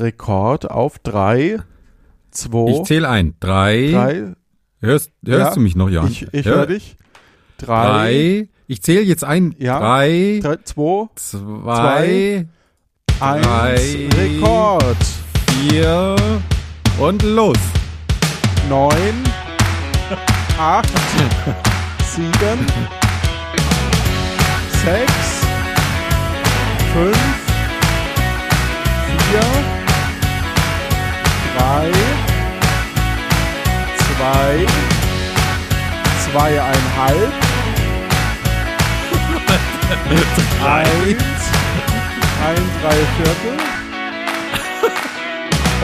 Rekord auf drei, zwei, Ich zähle ein. Drei. drei. Hörst, hörst Ja, du mich noch, Jan? Ich, ich Hör- höre dich. Drei, Drei. Ich zähle jetzt ein. Ja. Drei, drei, zwei, zwei, eins. Drei. Rekord. vier und los. Neun, acht, sieben, sechs, fünf, vier, drei, zwei, zweieinhalb, eins, ein Dreiviertel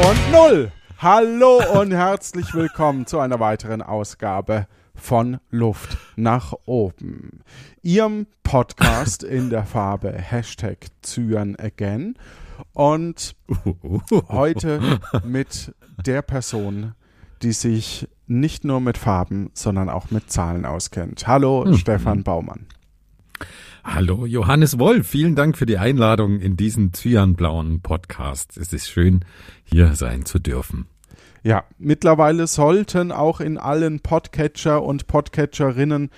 und null. Hallo und herzlich willkommen zu einer weiteren Ausgabe von Luft nach oben. Ihrem Podcast in der Farbe Hashtag Zyan Again. Und heute mit der Person, die sich nicht nur mit Farben, sondern auch mit Zahlen auskennt. Hallo, Stefan Baumann. Hallo, Johannes Wolf. Vielen Dank für die Einladung in diesen cyanblauen Podcast. Es ist schön, hier sein zu dürfen. Ja, mittlerweile sollten auch in allen Podcatcher und Podcatcherinnen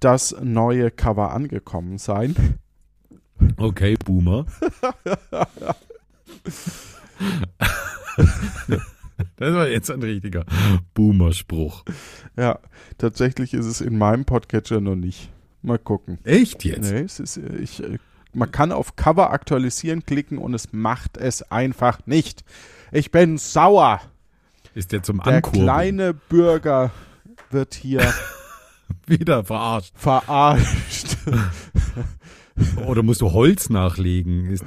das neue Cover angekommen sein. Okay, Boomer. Das war jetzt ein richtiger Boomer-Spruch. Ja, tatsächlich ist es in meinem Podcatcher noch nicht. Mal gucken. Echt jetzt? Nee, es ist, äh, ich, äh, man kann auf Cover aktualisieren klicken und es macht es einfach nicht. Ich bin sauer. Ist der zum Der Ankurbeln kleine Bürger wird hier wieder verarscht? verarscht. Oder musst du Holz nachlegen? Ist,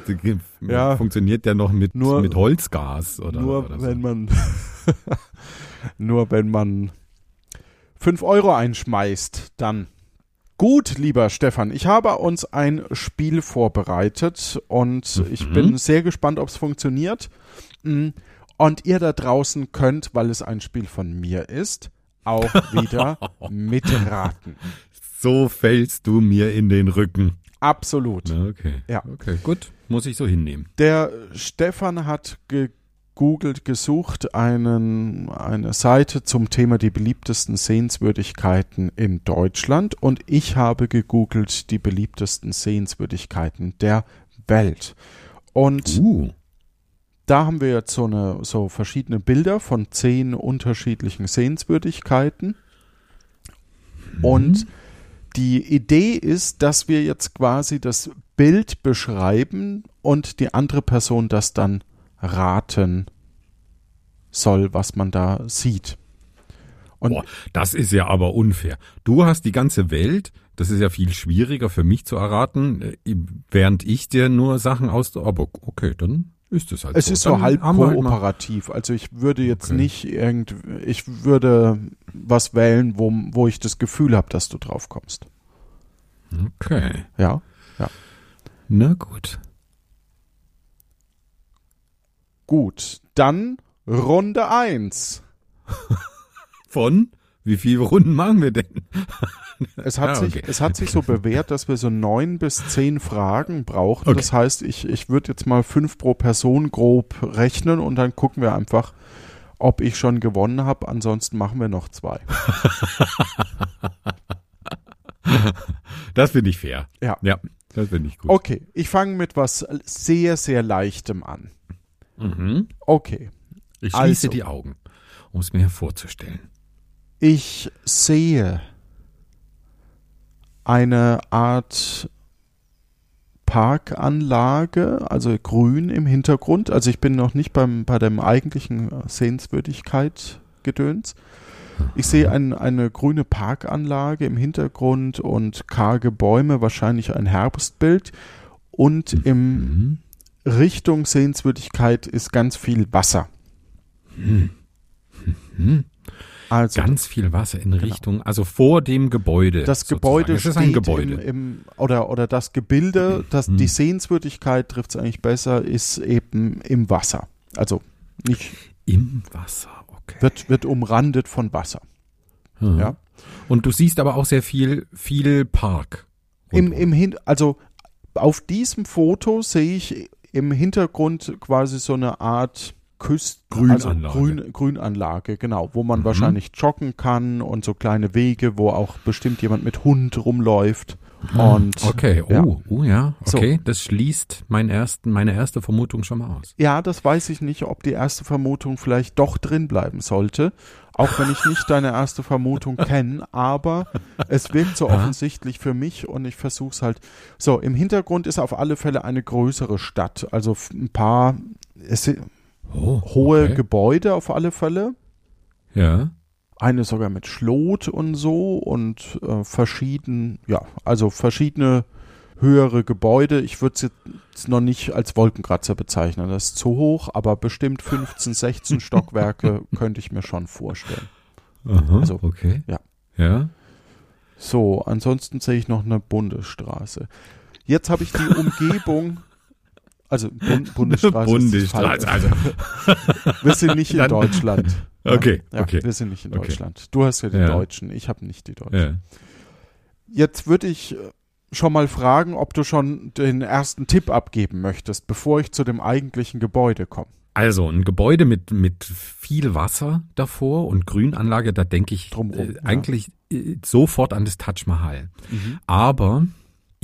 Ja. Funktioniert der noch mit, Nur- mit Holzgas? Oder, nur oder so? wenn man nur wenn man 5 Euro einschmeißt, dann. Gut, lieber Stefan, ich habe uns ein Spiel vorbereitet und ich Mhm. bin sehr gespannt, ob es funktioniert. Mm, Und ihr da draußen könnt, weil es ein Spiel von mir ist, auch wieder mitraten. So fällst du mir in den Rücken. Absolut. Na, Okay. Ja. Okay, gut. Muss ich so hinnehmen. Der Stefan hat gegoogelt, gesucht, einen, eine Seite zum Thema die beliebtesten Sehenswürdigkeiten in Deutschland und ich habe gegoogelt die beliebtesten Sehenswürdigkeiten der Welt. Und Uh. da haben wir jetzt so, eine, so verschiedene Bilder von zehn unterschiedlichen Sehenswürdigkeiten. Und die Idee ist, dass wir jetzt quasi das Bild beschreiben und die andere Person das dann raten soll, was man da sieht. Und Boah, das ist ja aber unfair. Du hast die ganze Welt, das ist ja viel schwieriger für mich zu erraten, äh, während ich dir nur Sachen aus. Aber okay, dann ist es halt es so. ist so halb halt kooperativ. Also ich würde jetzt Okay. nicht irgend, ich würde was wählen, wo, wo ich das Gefühl habe, dass du drauf kommst. Okay, Ja. na gut. Gut, dann Runde eins. Von? Wie viele Runden machen wir denn? Es hat, Ah, sich, okay. es hat sich so bewährt, dass wir so neun bis zehn Fragen brauchen. Okay. Das heißt, ich, ich würde jetzt mal fünf pro Person grob rechnen und dann gucken wir einfach, ob ich schon gewonnen habe. Ansonsten machen wir noch zwei. Das finde ich fair. Ja. Ja, das finde ich gut. Okay, ich fange mit was sehr, sehr Leichtem an. Mhm. Okay, Ich schließe Also. die Augen, um es mir vorzustellen. ich sehe eine Art Parkanlage, also grün im Hintergrund. Also ich bin noch nicht beim, bei dem eigentlichen Sehenswürdigkeit gedöns. Ich sehe ein, eine grüne Parkanlage im Hintergrund und karge Bäume, wahrscheinlich ein Herbstbild. Und im Mhm. Richtung Sehenswürdigkeit ist ganz viel Wasser. Mhm. Also Ganz viel Wasser in Richtung, also vor dem Gebäude. das sozusagen. Gebäude Es ist steht ein Gebäude. Im, im oder oder das Gebilde, das Mhm. die Sehenswürdigkeit trifft es eigentlich besser, ist eben im Wasser. Also nicht Im Wasser, okay. wird wird umrandet von Wasser. Mhm. Ja. Und du siehst aber auch sehr viel, viel Park. Im im Hin also auf diesem Foto sehe ich im Hintergrund quasi so eine Art Küst Grünanlage. Also Grün, Grünanlage, genau, wo man Mhm. wahrscheinlich joggen kann und so kleine Wege, wo auch bestimmt jemand mit Hund rumläuft. Und Ah, Okay, oh, ja. oh ja, So. okay, das schließt mein ersten, meine erste Vermutung schon mal aus. Ja, das weiß ich nicht, ob die erste Vermutung vielleicht doch drin bleiben sollte. Auch wenn ich nicht deine erste Vermutung kenne, aber es wirkt so offensichtlich für mich und ich versuche es halt. So, im Hintergrund ist auf alle Fälle eine größere Stadt. Also ein paar es Oh, hohe okay. Gebäude auf alle Fälle. Ja. Eine sogar mit Schlot und so und äh, verschieden, ja, also verschiedene höhere Gebäude. Ich würde es jetzt noch nicht als Wolkenkratzer bezeichnen. Das ist zu hoch, aber bestimmt 15, 16 Stockwerke könnte ich mir schon vorstellen. Aha, Also, okay. ja. Ja. So, ansonsten sehe ich noch eine Bundesstraße. Jetzt habe ich die Umgebung, also Bund, Bundesstraße. Bundesstraße, also. Wir sind nicht in Dann- Deutschland. Okay, ja, okay. Wir sind nicht in Okay. Deutschland. Du hast ja die Ja. Deutschen, ich habe nicht die Deutschen. Ja. Jetzt würde ich äh, schon mal fragen, ob du schon den ersten Tipp abgeben möchtest, bevor ich zu dem eigentlichen Gebäude komme. Also ein Gebäude mit, mit viel Wasser davor und Grünanlage, da denke ich Drumrum, äh, ja. eigentlich äh, sofort an das Taj Mahal. Aber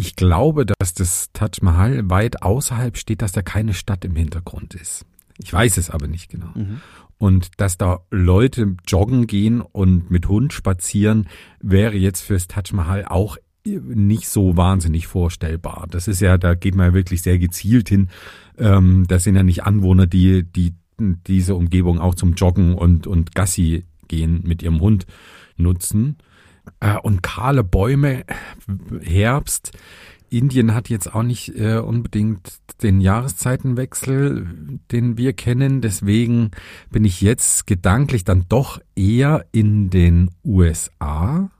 ich glaube, dass das Taj Mahal weit außerhalb steht, dass da keine Stadt im Hintergrund ist. Ich weiß es aber nicht genau. Mhm. Und dass da Leute joggen gehen und mit Hund spazieren, wäre jetzt fürs Taj Mahal auch nicht so wahnsinnig vorstellbar. Das ist ja, da geht man ja wirklich sehr gezielt hin. Ähm, das sind ja nicht Anwohner, die, die diese Umgebung auch zum Joggen und, und Gassi gehen mit ihrem Hund nutzen. Äh, und kahle Bäume, Herbst. Indien hat jetzt auch nicht äh, unbedingt den Jahreszeitenwechsel, den wir kennen. Deswegen bin ich jetzt gedanklich dann doch eher in den USA.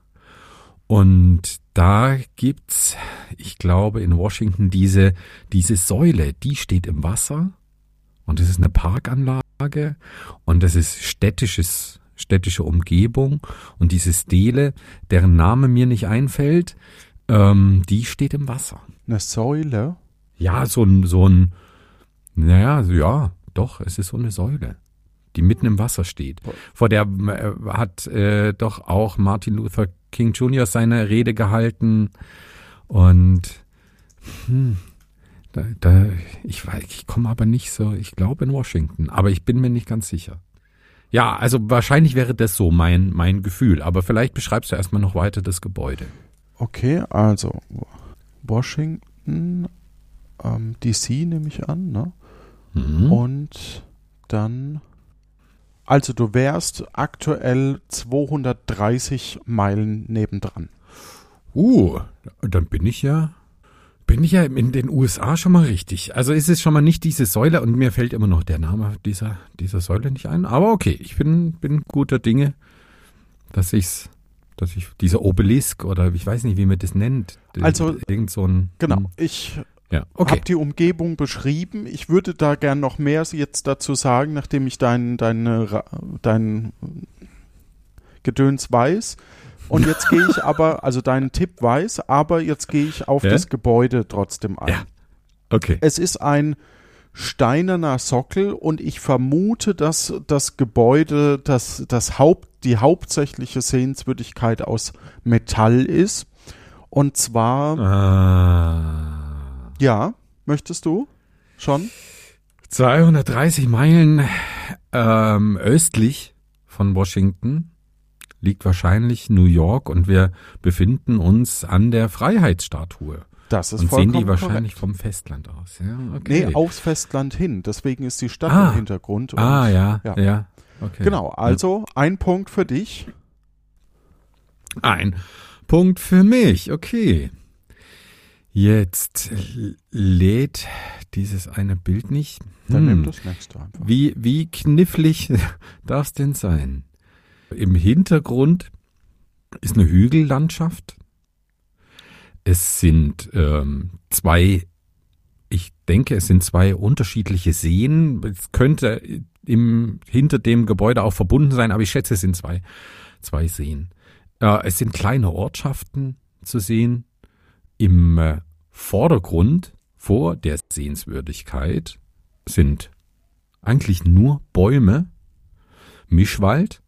Und da gibt's, ich glaube, in Washington diese, diese Säule, die steht im Wasser. Und das ist eine Parkanlage. Und das ist städtisches, städtische Umgebung. Und diese Stele, deren Name mir nicht einfällt, ähm, die steht im Wasser. Eine Säule. Ja, so ein, so ein, naja, ja, doch, es ist so eine Säule, die mitten im Wasser steht. Vor der äh, hat äh, doch auch Martin Luther King Jr. seine Rede gehalten und hm, da, da, ich weiß, ich komme aber nicht so, ich glaube in Washington, aber ich bin mir nicht ganz sicher. Ja, also wahrscheinlich wäre das so mein, mein Gefühl, aber vielleicht beschreibst du erstmal noch weiter das Gebäude. Okay, also Washington, ähm, DC nehme ich an, ne? Mhm. Und dann, also du wärst aktuell 230 Meilen nebendran. Uh, dann bin ich ja, bin ich ja in den USA schon mal richtig. Also ist es schon mal nicht diese Säule und mir fällt immer noch der Name dieser, dieser Säule nicht ein. Aber okay, ich bin, bin guter Dinge, dass ich's, dass ich dieser Obelisk oder ich weiß nicht, wie man das nennt. Also, irgend so ein, Genau, ich Ja, okay. habe die Umgebung beschrieben. Ich würde da gern noch mehr jetzt dazu sagen, nachdem ich dein, deine, Ra- dein Gedöns weiß. Und jetzt gehe ich aber, also deinen Tipp weiß, aber jetzt gehe ich auf Ja? das Gebäude trotzdem ein. Ja. Okay. Es ist ein steinerner Sockel und ich vermute, dass das Gebäude, das, das Haupt, die hauptsächliche Sehenswürdigkeit aus Metall ist. Und zwar, Ah. ja, möchtest du schon? 230 Meilen ähm, östlich von Washington liegt wahrscheinlich New York und wir befinden uns an der Freiheitsstatue. Das ist und sehen vollkommen die wahrscheinlich korrekt. vom Festland aus. Ja, okay. Nee, aufs Festland hin. Deswegen ist die Stadt Ah. im Hintergrund. und- ah, ja, ja. ja. Okay. Genau, also ein Punkt für dich. Ein Punkt für mich, okay. Jetzt lädt dieses eine Bild nicht. Dann Hm. nimm das nächste einfach. Wie, wie knifflig darf es denn sein? Im Hintergrund ist eine Hügellandschaft. Es sind ähm, zwei, ich denke, es sind zwei unterschiedliche Seen. Es könnte im, hinter dem Gebäude auch verbunden sein, aber ich schätze, es sind zwei, zwei Seen. Äh, es sind kleine Ortschaften zu sehen. Im äh, Vordergrund vor der Sehenswürdigkeit sind eigentlich nur Bäume, Mischwald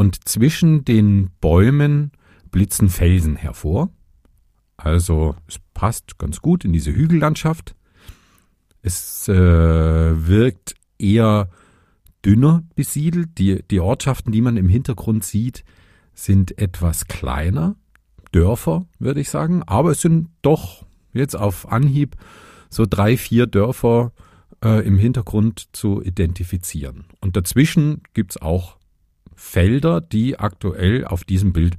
und zwischen den Bäumen blitzen Felsen hervor. Also es passt ganz gut in diese Hügellandschaft. Es äh, wirkt eher dünner besiedelt. Die, die Ortschaften, die man im Hintergrund sieht, sind etwas kleiner. Dörfer, würde ich sagen. Aber es sind doch jetzt auf Anhieb so drei, vier Dörfer äh, im Hintergrund zu identifizieren. Und dazwischen gibt's auch Felder, die aktuell auf diesem Bild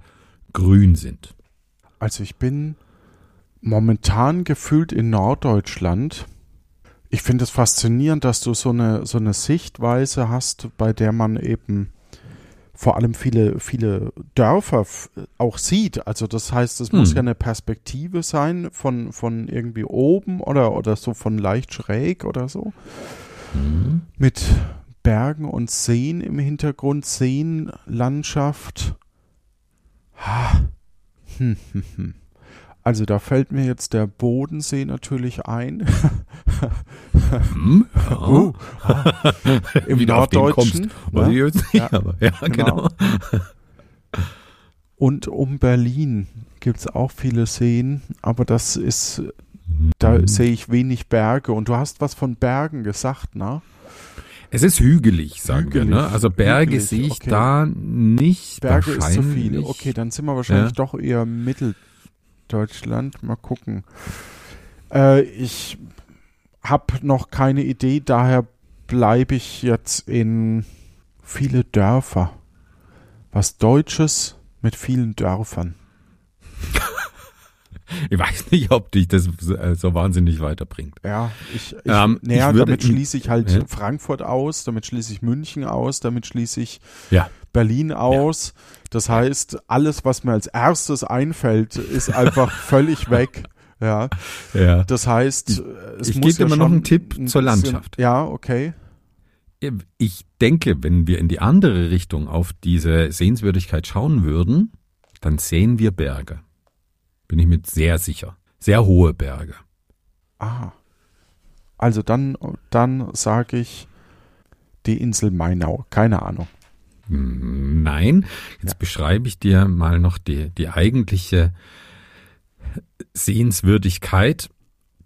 grün sind. Also ich bin momentan gefühlt in Norddeutschland. Ich finde es faszinierend, dass du so eine, so eine Sichtweise hast, bei der man eben vor allem viele, viele Dörfer auch sieht. Also das heißt, es hm. muss ja eine Perspektive sein von, von irgendwie oben oder, oder so von leicht schräg oder so. Hm. Mit Bergen und Seen im Hintergrund, Seenlandschaft. Ha. Hm, hm, hm. Also da fällt mir jetzt der Bodensee natürlich ein. hm, ja. uh. Im Wie Norddeutschen. Weiß ich jetzt nicht, ja, aber ja, genau. genau. Und um Berlin gibt es auch viele Seen, aber das ist, da sehe ich wenig Berge. Und du hast was von Bergen gesagt, ne? Es ist hügelig, sagen hügelig, wir. Ne? Also Berge sehe ich okay. da nicht. Berge ist zu viel. Okay, dann sind wir wahrscheinlich ja. doch eher Mitteldeutschland. Mal gucken. Äh, ich habe noch keine Idee, daher bleibe ich jetzt in viele Dörfer. Was Deutsches mit vielen Dörfern. Ich weiß nicht, ob dich das äh, so wahnsinnig weiterbringt. Ja, ich, ich, ähm, naja, ich damit schließe ich halt ja. Frankfurt aus, damit schließe ich München aus, damit schließe ich ja. Berlin aus. Ja. Das heißt, alles, was mir als erstes einfällt, ist einfach völlig weg. Ja. ja. Das heißt, es ich muss gebe ja immer noch einen Tipp ein zur Landschaft. Ja, okay. Ich denke, wenn wir in die andere Richtung auf diese Sehenswürdigkeit schauen würden, dann sehen wir Berge. Bin ich mir sehr sicher. Sehr hohe Berge. Ah. Also dann, dann sage ich die Insel Mainau. Keine Ahnung. Hm, nein, jetzt ja. beschreibe ich dir mal noch die, die eigentliche Sehenswürdigkeit.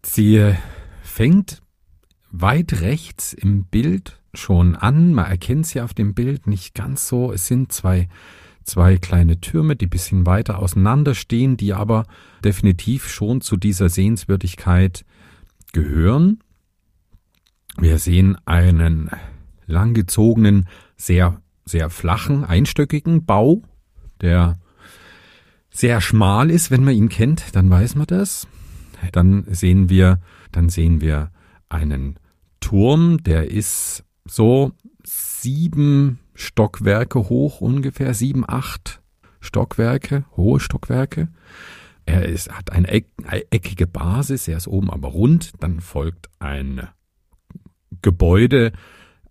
Sie fängt weit rechts im Bild schon an. Man erkennt sie auf dem Bild nicht ganz so. Es sind zwei zwei kleine Türme, die bisschen weiter auseinander stehen, die aber definitiv schon zu dieser Sehenswürdigkeit gehören. Wir sehen einen langgezogenen, sehr, sehr flachen, einstöckigen Bau, der sehr schmal ist. Wenn man ihn kennt, dann weiß man das. Dann sehen wir, dann sehen wir einen Turm, der ist so sieben Stockwerke hoch, ungefähr sieben, acht Stockwerke, hohe Stockwerke. Er ist, hat eine, eck, eine eckige Basis, er ist oben aber rund. Dann folgt ein Gebäude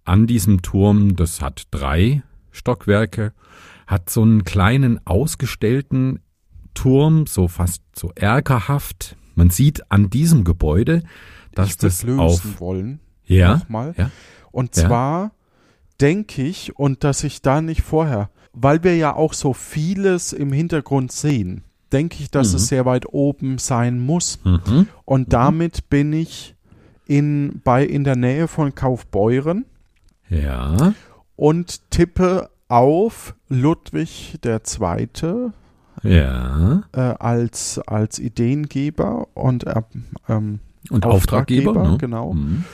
an diesem Turm, das hat drei Stockwerke, hat so einen kleinen ausgestellten Turm, so fast so erkerhaft. Man sieht an diesem Gebäude, dass das auf wollen. Ja. Nochmal. Ja. Und zwar ja denke ich, und dass ich da nicht vorher, weil wir ja auch so vieles im Hintergrund sehen, denke ich, dass mhm. es sehr weit oben sein muss. Mhm. Und mhm. damit bin ich in, bei, in der Nähe von Kaufbeuren. Ja. Und tippe auf Ludwig II. Ja. Äh, als, als Ideengeber und, äh, ähm, und Auftraggeber, Auftraggeber ne? genau. Mhm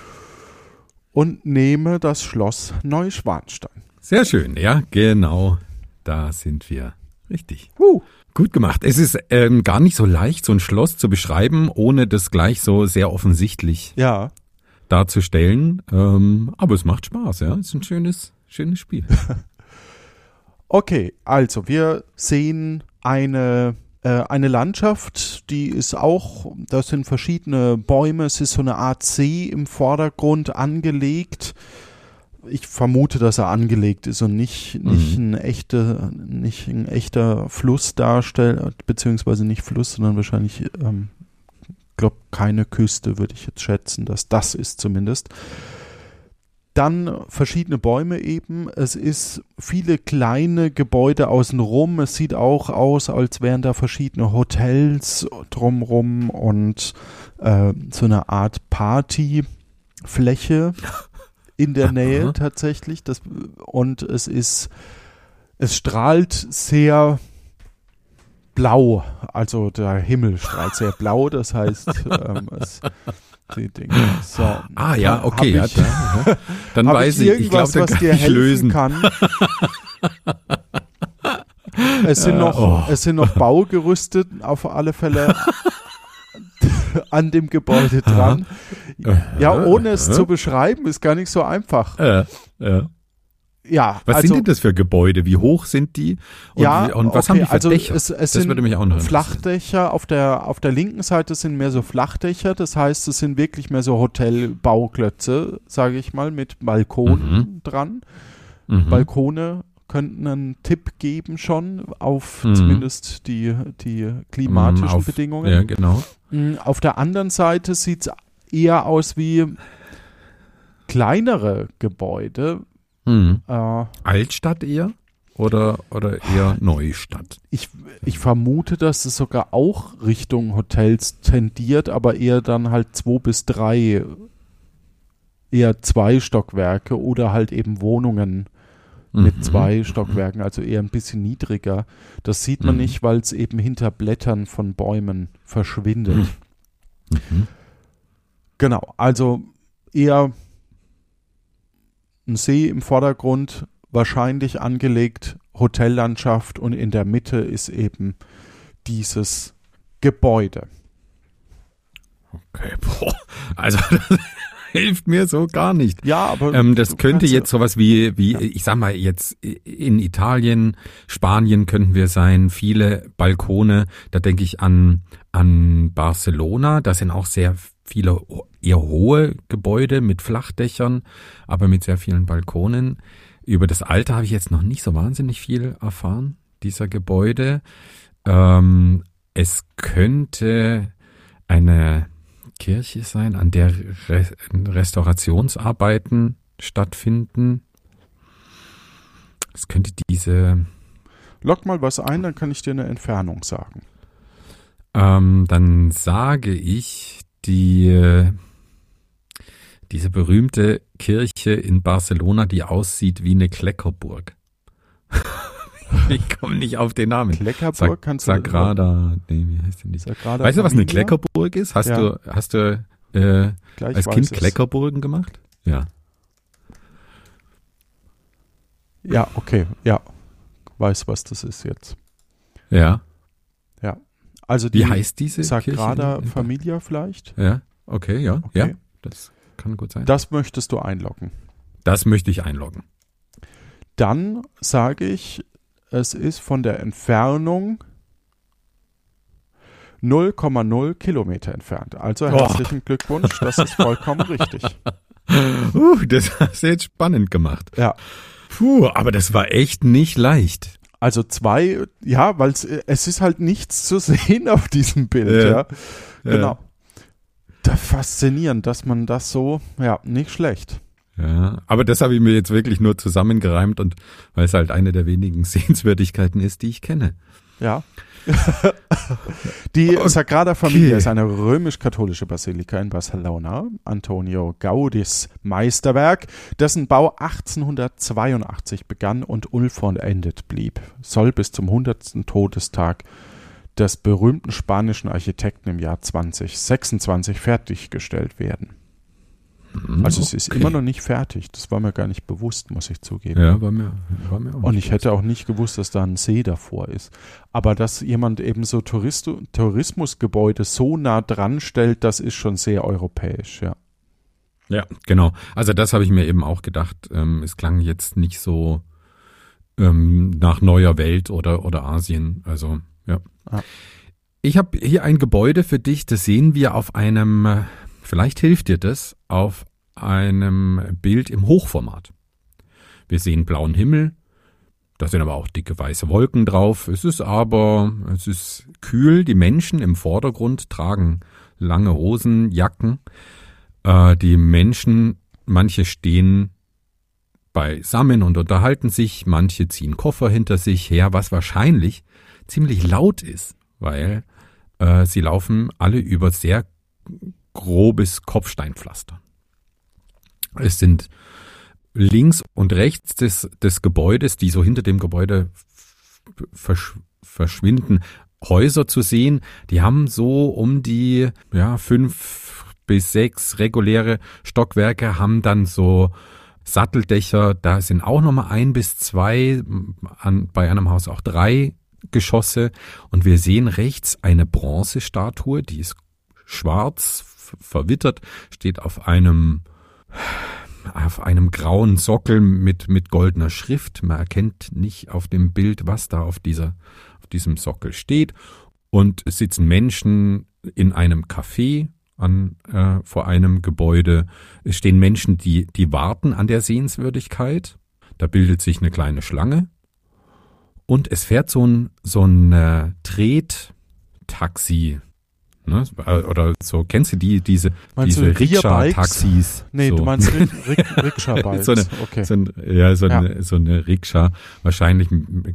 und nehme das Schloss Neuschwanstein. Sehr schön, ja, genau. Da sind wir. Richtig. Uh. Gut gemacht. Es ist ähm, gar nicht so leicht, so ein Schloss zu beschreiben, ohne das gleich so sehr offensichtlich ja. darzustellen. Ähm, aber es macht Spaß, ja. Es ist ein schönes, schönes Spiel. okay, also wir sehen eine eine Landschaft, die ist auch, da sind verschiedene Bäume, es ist so eine Art See im Vordergrund angelegt. Ich vermute, dass er angelegt ist und nicht, nicht, mhm. ein, echte, nicht ein echter Fluss darstellt, beziehungsweise nicht Fluss, sondern wahrscheinlich ähm, glaube, keine Küste, würde ich jetzt schätzen, dass das ist zumindest. Dann verschiedene Bäume eben. Es ist viele kleine Gebäude außenrum. Es sieht auch aus, als wären da verschiedene Hotels drumrum und äh, so eine Art Partyfläche in der Nähe Aha. tatsächlich. Das, und es ist, es strahlt sehr blau. Also der Himmel strahlt sehr blau. Das heißt, ähm, es, die Dinge. So, Ah ja, okay, ja, ich- da, dann weiß ich ich, ich glaube, was dir helfen lösen. kann? es sind noch, oh. es sind noch Baugerüste auf alle Fälle an dem Gebäude dran. Ja, ohne es Aha. zu beschreiben, ist gar nicht so einfach. Äh, ja. Ja, Was also, sind denn das für Gebäude? Wie hoch sind die? Und, ja, wie, und was okay, haben die für also Dächer? Es, es das sind würde mich auch noch interessieren. Flachdächer. Auf der, auf der linken Seite sind mehr so Flachdächer. Das heißt, es sind wirklich mehr so Hotelbauklötze, sage ich mal, mit Balkonen dran. Mhm. Balkone könnten einen Tipp geben schon auf Mhm. zumindest die, die klimatischen auf, Bedingungen. Ja, genau. Mm, Auf der anderen Seite sieht es eher aus wie kleinere Gebäude. Mhm. Äh, Altstadt eher? Oder, oder eher Neustadt? ich, ich vermute, dass es sogar auch Richtung Hotels tendiert, aber eher dann halt zwei bis drei, eher zwei Stockwerke oder halt eben Wohnungen mit Mhm. zwei Stockwerken, also eher ein bisschen niedriger. Das sieht man Mhm. nicht, weil es eben hinter Blättern von Bäumen verschwindet. Mhm. Genau, also eher ein See im Vordergrund, wahrscheinlich angelegt, Hotellandschaft und in der Mitte ist eben dieses Gebäude. Okay, boah. Also das hilft mir so gar nicht. Ja, aber Ähm, das könnte jetzt sowas wie, wie, Ja. ich sag mal jetzt in Italien, Spanien könnten wir sein, viele Balkone. Da denke ich an an Barcelona. Da sind auch sehr viele eher hohe Gebäude mit Flachdächern, aber mit sehr vielen Balkonen. Über das Alter habe ich jetzt noch nicht so wahnsinnig viel erfahren dieser Gebäude. Ähm, es könnte eine Kirche sein, an der Re Restaurationsarbeiten stattfinden. Es könnte diese, Lock mal was ein, dann kann ich dir eine Entfernung sagen. ähm, dann sage ich, die, äh, diese berühmte Kirche in Barcelona, die aussieht wie eine Kleckerburg. ich komme nicht auf den Namen. Kleckerburg Sag, kannst du Sagrada, nee, wie heißt denn die? Sagrada Weißt du, was eine? Kleckerburg ist? Hast Ja. du, hast du äh, Gleich als Kind es. Kleckerburgen gemacht? Ja. Ja, okay, ja. Weiß, was das ist jetzt. Ja. Also Wie die heißt diese Sagrada Kirche? Familia vielleicht? Ja, okay, ja, Okay. ja. Das kann gut sein. Das möchtest du einloggen. Das möchte ich einloggen. Dann sage ich, es ist von der Entfernung 0,0 Kilometer entfernt. Also Oh. herzlichen Glückwunsch, das ist vollkommen richtig. Uh, das hast du jetzt spannend gemacht. Ja, Puh, aber das war echt nicht leicht. Also zwei, ja, weil es ist halt nichts zu sehen auf diesem Bild, Ja. ja. Genau. Da faszinierend, dass man das so, ja, nicht schlecht. Ja, aber das habe ich mir jetzt wirklich nur zusammengereimt und weil es halt eine der wenigen Sehenswürdigkeiten ist, die ich kenne. Ja. Die Okay. Sagrada Familia ist eine römisch-katholische Basilika in Barcelona. Antonio Gaudis Meisterwerk, dessen Bau 1882 begann und unvollendet blieb, soll bis zum 100. Todestag des berühmten spanischen Architekten im Jahr 2026 fertiggestellt werden. Also es ist immer noch nicht fertig. Das war mir gar nicht bewusst, muss ich zugeben. Ja, war mir, war mir auch Und ich hätte auch nicht gewusst, dass da ein See davor ist. Aber dass jemand eben so Tourist Tourismusgebäude so nah dran stellt, das ist schon sehr europäisch, ja. Ja, genau. Also das habe ich mir eben auch gedacht. Ähm, es klang jetzt nicht so ähm, nach neuer Welt oder, oder Asien. Also, ja. Ah. Ich habe hier ein Gebäude für dich, das sehen wir auf einem, vielleicht hilft dir das, auf einem Bild im Hochformat. Wir sehen blauen Himmel, da sind aber auch dicke weiße Wolken drauf. Es ist aber, es ist kühl. Die Menschen im Vordergrund tragen lange Hosen, Jacken. Äh, die Menschen, manche stehen beisammen und unterhalten sich, manche ziehen Koffer hinter sich her, was wahrscheinlich ziemlich laut ist, weil äh, sie laufen alle über sehr grobes Kopfsteinpflaster. Es sind links und rechts des, des Gebäudes, die so hinter dem Gebäude versch verschwinden, Häuser zu sehen. Die haben so um die ja, fünf bis sechs reguläre Stockwerke, haben dann so Satteldächer, da sind auch nochmal ein bis zwei, an, bei einem Haus auch drei Geschosse. Und wir sehen rechts eine Bronzestatue, die ist schwarz, verwittert, steht auf einem auf einem grauen Sockel mit, mit goldener Schrift. Man erkennt nicht auf dem Bild, was da auf dieser, auf diesem Sockel steht. Und es sitzen Menschen in einem Café an, äh, vor einem Gebäude. Es stehen Menschen, die, die warten an der Sehenswürdigkeit. Da bildet sich eine kleine Schlange. Und es fährt so ein, so ein äh, Trettaxi Ne? Oder so, kennst du die, diese, diese Rikscha-Taxis? Nee, so. du meinst Rikscha-Bikes. so eine, okay. so ein, ja, so, ja. Eine, so eine Rikscha. Wahrscheinlich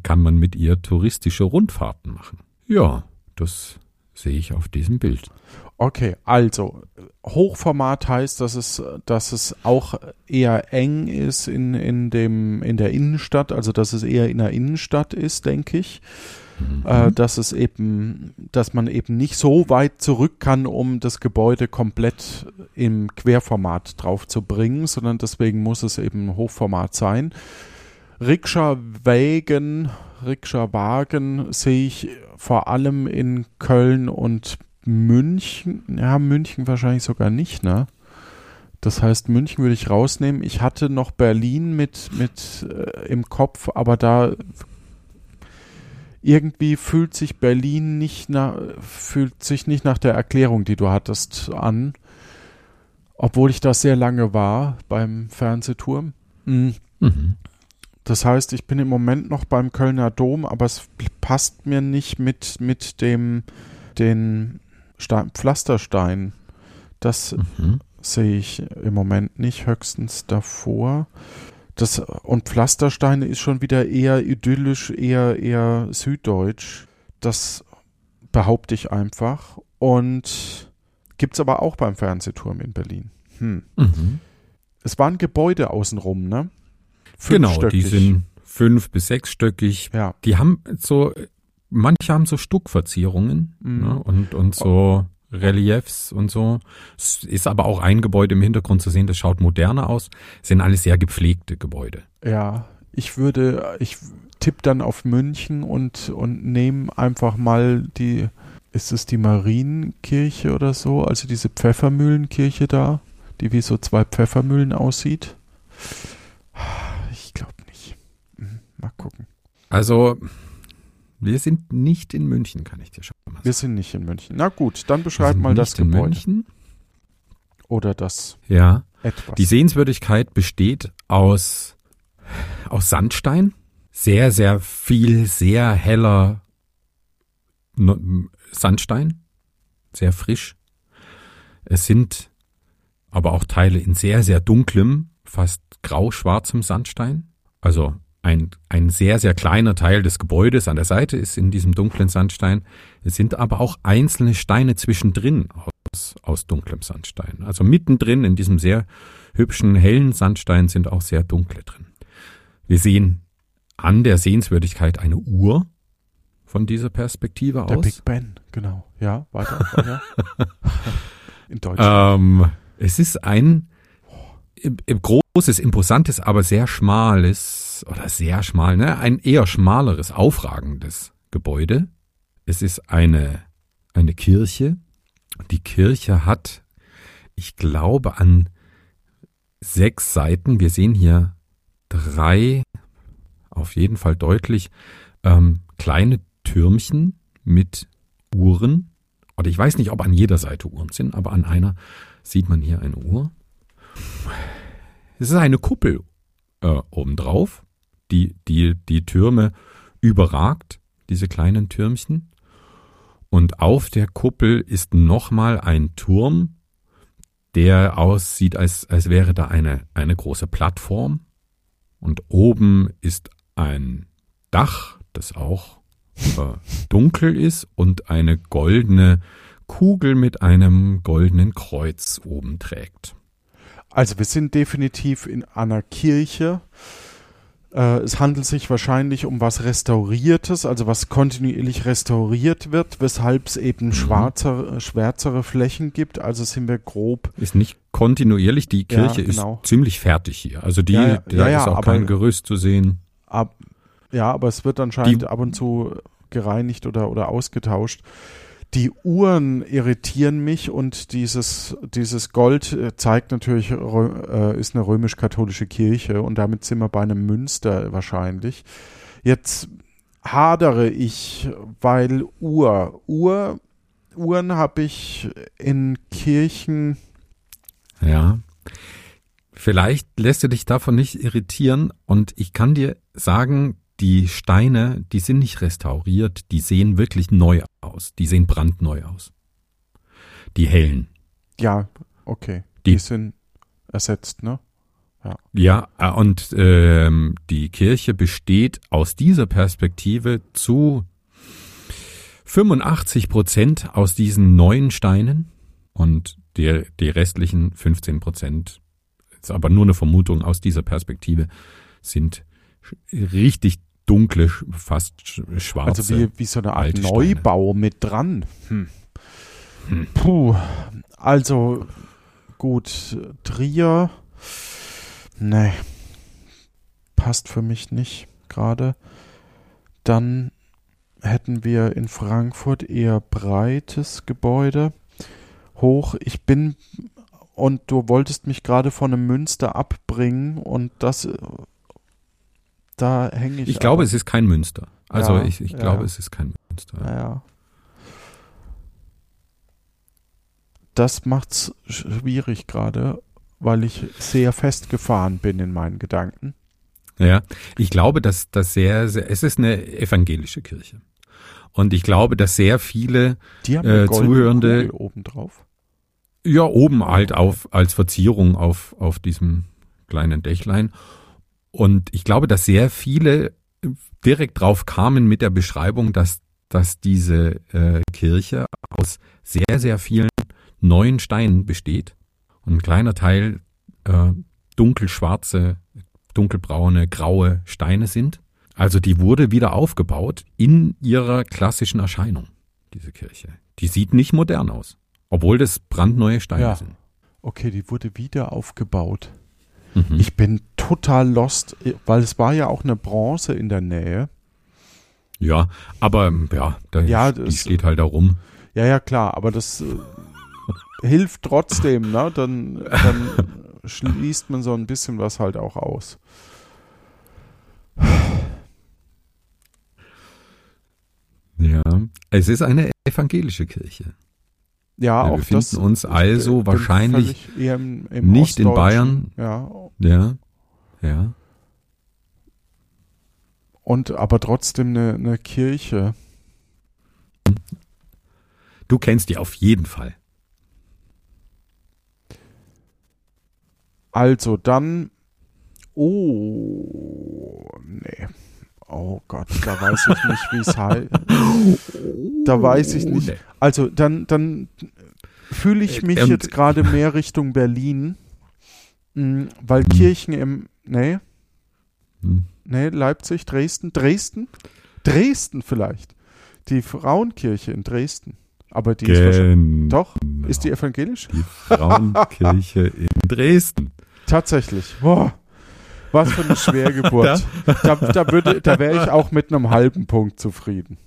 kann man mit ihr touristische Rundfahrten machen. Ja, das sehe ich auf diesem Bild. Okay, also Hochformat heißt, dass es, dass es auch eher eng ist in, in, dem, in der Innenstadt, also dass es eher in der Innenstadt ist, denke ich. Mhm. Äh, dass es eben, dass man eben nicht so weit zurück kann, um das Gebäude komplett im Querformat drauf zu bringen, sondern deswegen muss es eben Hochformat sein. Rikscha-Wägen, Rikscha-Wagen sehe ich vor allem in Köln und München. Ja, München wahrscheinlich sogar nicht, ne? Das heißt, München würde ich rausnehmen. Ich hatte noch Berlin mit, mit äh, im Kopf, aber da irgendwie fühlt sich Berlin nicht nach, fühlt sich nicht nach der Erklärung, die du hattest, an. Obwohl ich da sehr lange war beim Fernsehturm. Mhm. Mhm. Das heißt, ich bin im Moment noch beim Kölner Dom, aber es passt mir nicht mit, mit dem, den Stein, Pflasterstein. Das mhm. sehe ich im Moment nicht, höchstens davor. Das, und Pflastersteine ist schon wieder eher idyllisch, eher, eher süddeutsch. Das behaupte ich einfach. Und gibt es aber auch beim Fernsehturm in Berlin. Hm. Mhm. Es waren Gebäude außenrum, ne? Genau, die sind fünf- bis sechsstöckig. Ja. Die haben so, manche haben so Stuckverzierungen mhm. ne? und, und so Reliefs und so. Es ist aber auch ein Gebäude im Hintergrund zu sehen, das schaut moderner aus. Es sind alles sehr gepflegte Gebäude. Ja, ich würde, ich tippe dann auf München und, und nehme einfach mal die, ist es die Marienkirche oder so? Also diese Pfeffermühlenkirche da, die wie so zwei Pfeffermühlen aussieht. Ich glaube nicht. Hm, mal gucken. Also, wir sind nicht in München, kann ich dir schon mal sagen. Wir sind nicht in München. Na gut, dann beschreib mal das Gebäude. München. Oder das ja. etwas. Die Sehenswürdigkeit besteht aus, aus Sandstein. Sehr, sehr viel, sehr heller Sandstein. Sehr frisch. Es sind aber auch Teile in sehr, sehr dunklem, fast grau-schwarzem Sandstein. Also ein, ein sehr, sehr kleiner Teil des Gebäudes an der Seite ist in diesem dunklen Sandstein. Es sind aber auch einzelne Steine zwischendrin aus, aus dunklem Sandstein. Also mittendrin in diesem sehr hübschen, hellen Sandstein sind auch sehr dunkle drin. Wir sehen an der Sehenswürdigkeit eine Uhr von dieser Perspektive der aus. Der Big Ben, genau. Ja, weiter. weiter. in Deutschland. Ähm, es ist ein großes, imposantes, aber sehr schmales oder sehr schmal, ne, ein eher schmaleres, aufragendes Gebäude. Es ist eine, eine Kirche. Die Kirche hat, ich glaube, an sechs Seiten, wir sehen hier drei, auf jeden Fall deutlich, ähm, kleine Türmchen mit Uhren. Oder ich weiß nicht, ob an jeder Seite Uhren sind, aber an einer sieht man hier eine Uhr. Es ist eine Kuppel äh, obendrauf, die, die die Türme überragt, diese kleinen Türmchen. Und auf der Kuppel ist nochmal ein Turm, der aussieht, als, als wäre da eine, eine große Plattform. Und oben ist ein Dach, das auch äh, dunkel ist und eine goldene Kugel mit einem goldenen Kreuz oben trägt. Also wir sind definitiv in einer Kirche. Äh, es handelt sich wahrscheinlich um was Restauriertes, also was kontinuierlich restauriert wird, weshalb es eben mhm. schwarzer, schwärzere Flächen gibt. Also sind wir grob. Ist nicht kontinuierlich, die Kirche ja, genau. ist ziemlich fertig hier. Also die, ja, da ja, ist auch kein Gerüst zu sehen. Ab, ja, aber es wird anscheinend die, ab und zu gereinigt oder, oder ausgetauscht die Uhren irritieren mich und dieses, dieses Gold äh, zeigt natürlich, äh, ist eine römisch-katholische Kirche und damit sind wir bei einem Münster wahrscheinlich. Jetzt hadere ich, weil Uhr, Uhr, Uhren habe ich in Kirchen. Ja. Vielleicht lässt du dich davon nicht irritieren und ich kann dir sagen, die Steine, die sind nicht restauriert, die sehen wirklich neu aus. Die sehen brandneu aus. Die hellen. Ja, okay. Die, die sind ersetzt, ne? Ja, ja äh, und ähm, die Kirche besteht aus dieser Perspektive zu 85 Prozent aus diesen neuen Steinen und die, die restlichen 15 Prozent, ist aber nur eine Vermutung aus dieser Perspektive, sind richtig dunkle, fast schwarze. Also wie, wie so eine Art Neubau mit dran. Hm. Hm. Puh. Also gut, Trier. Nee. Passt für mich nicht gerade. Dann hätten wir in Frankfurt eher breites Gebäude. Hoch. Ich bin und du wolltest mich gerade von einem Münster abbringen und das da hänge ich. Ich glaube, es ist kein Münster. Also ja, ich, ich ja. glaube, es ist kein Münster. Ja. Das macht's schwierig gerade, weil ich sehr festgefahren bin in meinen Gedanken. Ja, ich glaube, dass das sehr, sehr, es ist eine evangelische Kirche. Und ich glaube, dass sehr viele Die haben äh, Zuhörende oben drauf. Ja, oben halt auf als Verzierung auf auf diesem kleinen Dächlein und ich glaube, dass sehr viele direkt drauf kamen mit der Beschreibung, dass, dass diese äh, Kirche aus sehr, sehr vielen neuen Steinen besteht und ein kleiner Teil äh, dunkelschwarze, dunkelbraune, graue Steine sind. Also die wurde wieder aufgebaut in ihrer klassischen Erscheinung, diese Kirche. Die sieht nicht modern aus, obwohl das brandneue Steine ja. sind. Okay, die wurde wieder aufgebaut. Mhm. Ich bin total lost, weil es war ja auch eine Bronze in der Nähe. Ja, aber ja, da ja, die das, steht halt da rum. Ja, ja, klar, aber das äh, hilft trotzdem, ne? Dann, dann schließt man so ein bisschen was halt auch aus. Ja, es ist eine evangelische Kirche. Ja, Wir auch befinden uns also wahrscheinlich im, im nicht in Bayern. Ja. Ja. Ja. Und aber trotzdem eine, eine Kirche. Du kennst die auf jeden Fall. Also dann. Oh, nee. Oh Gott, da weiß ich nicht, wie es heißt. Da weiß ich nicht. Also dann, dann fühle ich mich ähm, jetzt gerade mehr Richtung Berlin, mh, hm, weil hm. Kirchen im, nee, hm. nee, Leipzig, Dresden, Dresden, Dresden vielleicht. Die Frauenkirche in Dresden. Aber die genau. ist wahrscheinlich, doch, ist die evangelisch? Die Frauenkirche in Dresden. Tatsächlich. Boah. Was für eine Schwergeburt. da, da, würde, da wäre ich auch mit einem halben Punkt zufrieden.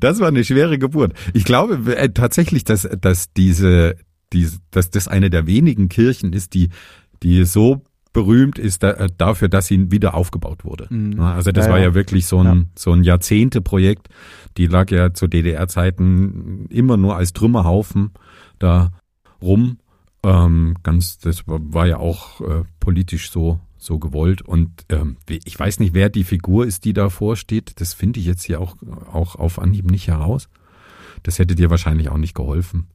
Das war eine schwere Geburt. Ich glaube äh, tatsächlich, dass, dass diese, diese, dass das eine der wenigen Kirchen ist, die, die so berühmt ist da, äh, dafür, dass sie wieder aufgebaut wurde. Mhm. Also das ja, war ja wirklich so ein, ja. so ein Jahrzehnte-Projekt. Die lag ja zu DDR-Zeiten immer nur als Trümmerhaufen da rum ähm, ganz, das war ja auch äh, politisch so, so gewollt. Und ähm, ich weiß nicht, wer die Figur ist, die davor steht. Das finde ich jetzt hier auch, auch auf Anhieb nicht heraus. Das hätte dir wahrscheinlich auch nicht geholfen.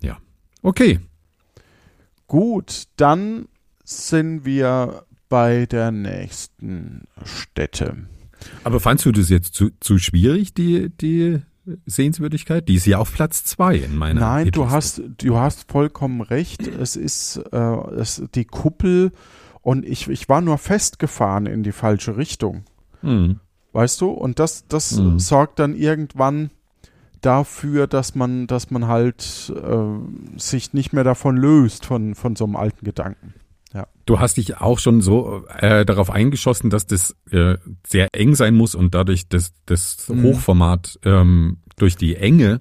Ja. Okay. Gut, dann sind wir bei der nächsten Stätte. Aber fandst du das jetzt zu, zu schwierig, die, die Sehenswürdigkeit? Die ist ja auf Platz zwei in meiner Nein, Hitliste. du hast, du hast vollkommen recht. Es ist äh, es, die Kuppel und ich, ich war nur festgefahren in die falsche Richtung. Hm. Weißt du? Und das, das Mhm. sorgt dann irgendwann dafür, dass man, dass man halt äh, sich nicht mehr davon löst, von, von so einem alten Gedanken. Du hast dich auch schon so äh, darauf eingeschossen, dass das äh, sehr eng sein muss und dadurch das, das Mhm. Hochformat ähm, durch die Enge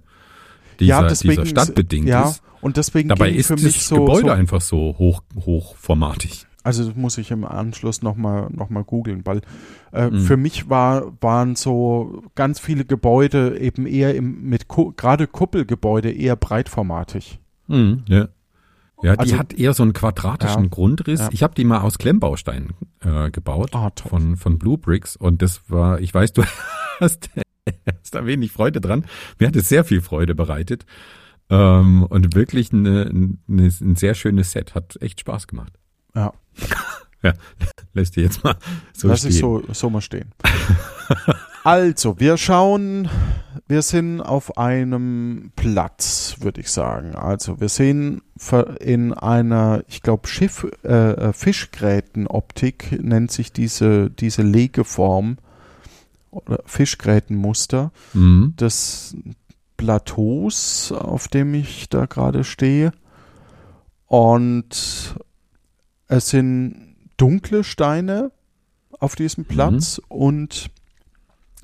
dieser, dieser Stadt bedingt ja, ist. Und deswegen Dabei ist für das mich so, Gebäude so einfach so hoch, hochformatig. Also das muss ich im Anschluss nochmal noch mal googeln, weil äh, Mhm. für mich war, waren so ganz viele Gebäude eben eher im, mit gerade Kuppelgebäude eher breitformatig. Mhm, ja. Ja, die Also- hat eher so einen quadratischen Ja, Grundriss. ja. Ich habe die mal aus Klemmbausteinen äh, gebaut top. von von Blue Bricks und das war, ich weiß, du hast, hast da wenig Freude dran. Mir hat es sehr viel Freude bereitet ähm, und wirklich eine, eine, ein sehr schönes Set. Hat echt Spaß gemacht. Ja, Ja, lässt dir jetzt mal so lass stehen. ich so, so mal stehen. also, wir schauen, wir sind auf einem Platz, würde ich sagen. Also, wir sehen in einer, ich glaube, Schiff, äh, äh, Fischgrätenoptik nennt sich diese, diese Legeform oder Fischgrätenmuster. Mhm. des Plateaus, auf dem ich da gerade stehe. Und es sind dunkle Steine auf diesem Platz und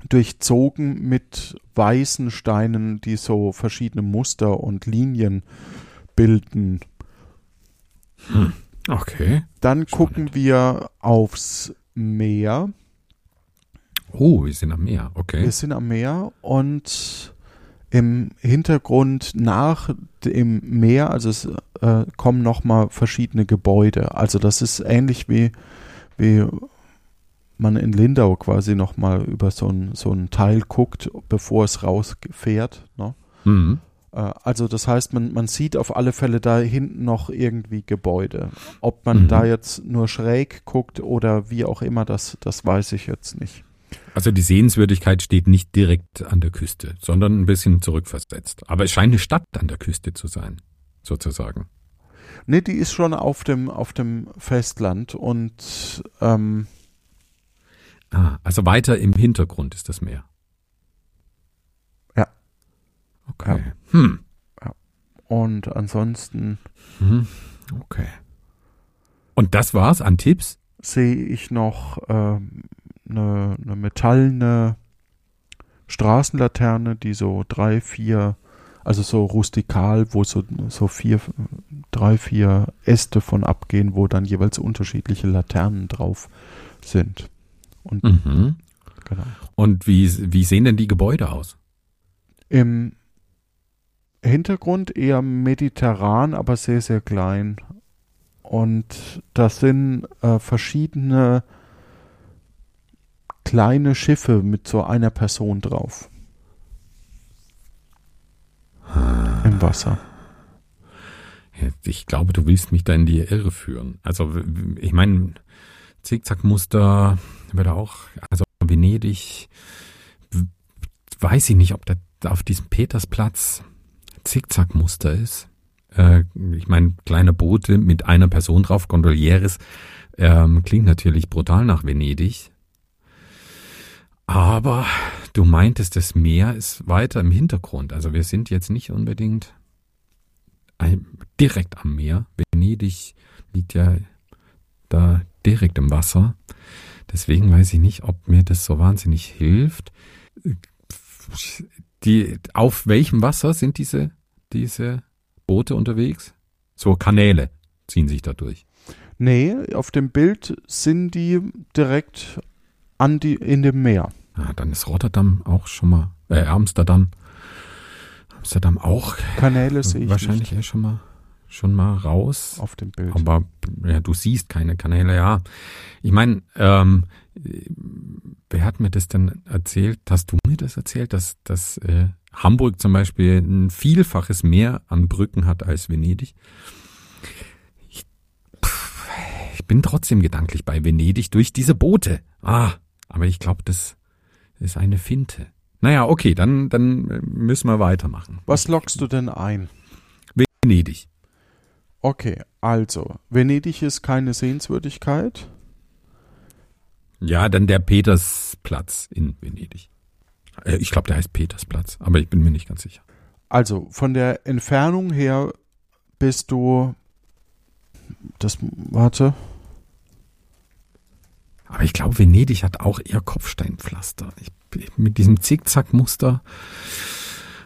durchzogen mit weißen Steinen, die so verschiedene Muster und Linien bilden. Okay. Dann gucken wir aufs Meer. Oh, wir sind am Meer. Okay. Wir sind am Meer und im Hintergrund nach dem Meer, also es äh, kommen nochmal verschiedene Gebäude. Also das ist ähnlich wie, wie man in Lindau quasi nochmal über so ein, so ein Teil guckt, bevor es rausfährt. Ne? Mhm. Äh, Also das heißt, man, man sieht auf alle Fälle da hinten noch irgendwie Gebäude. Ob man Mhm. da jetzt nur schräg guckt oder wie auch immer, das, das weiß ich jetzt nicht. Also die Sehenswürdigkeit steht nicht direkt an der Küste, sondern ein bisschen zurückversetzt. Aber es scheint eine Stadt an der Küste zu sein, sozusagen. Nee, die ist schon auf dem, auf dem Festland und ähm, Ah, also weiter im Hintergrund ist das Meer. Ja. Okay. Hm. und ansonsten Mhm. Okay. Und das war's an Tipps? sehe ich noch ähm, eine, eine metallene Straßenlaterne, die so drei, vier, also so rustikal, wo so, so vier, drei, vier Äste von abgehen, wo dann jeweils unterschiedliche Laternen drauf sind. Und Mhm. genau. Und wie, wie sehen denn die Gebäude aus? Im Hintergrund eher mediterran, aber sehr, sehr klein. Und das sind äh, verschiedene kleine Schiffe mit so einer Person drauf. Im Wasser. Ich glaube, du willst mich da in die Irre führen. Also, ich meine, Zickzackmuster wird auch, also Venedig, weiß ich nicht, ob da auf diesem Petersplatz Zickzackmuster ist. Äh, ich meine, kleine Boote mit einer Person drauf, Gondolieres, ähm, klingt natürlich brutal nach Venedig. Aber du meintest, das Meer ist weiter im Hintergrund. Also wir sind jetzt nicht unbedingt direkt am Meer. Venedig liegt ja da direkt im Wasser. Deswegen weiß ich nicht, ob mir das so wahnsinnig hilft. Die, auf welchem Wasser sind diese, diese Boote unterwegs? So Kanäle ziehen sich da durch. Nee, auf dem Bild sind die direkt an die, in dem Meer. Ah, dann ist Rotterdam auch schon mal, äh, Amsterdam. Amsterdam auch Kanäle sehe ich wahrscheinlich nicht. schon mal, schon mal raus. auf dem Bild. Aber ja, du siehst keine Kanäle, ja. Ich meine, ähm, wer hat mir das denn erzählt? Hast du mir das erzählt, dass, dass äh, Hamburg zum Beispiel ein Vielfaches mehr an Brücken hat als Venedig? Ich, pff, ich bin trotzdem gedanklich bei Venedig durch diese Boote. Ah, aber ich glaube, das ist eine Finte. Naja, okay, dann, dann müssen wir weitermachen. Was lockst du denn ein? Venedig. Okay, also, Venedig ist keine Sehenswürdigkeit. Ja, dann der Petersplatz in Venedig. Äh, Ich glaube, der heißt Petersplatz, aber ich bin mir nicht ganz sicher. Also, von der Entfernung her bist du. Das, warte. Aber ich glaube, Venedig hat auch eher Kopfsteinpflaster. Ich, mit diesem Zickzackmuster.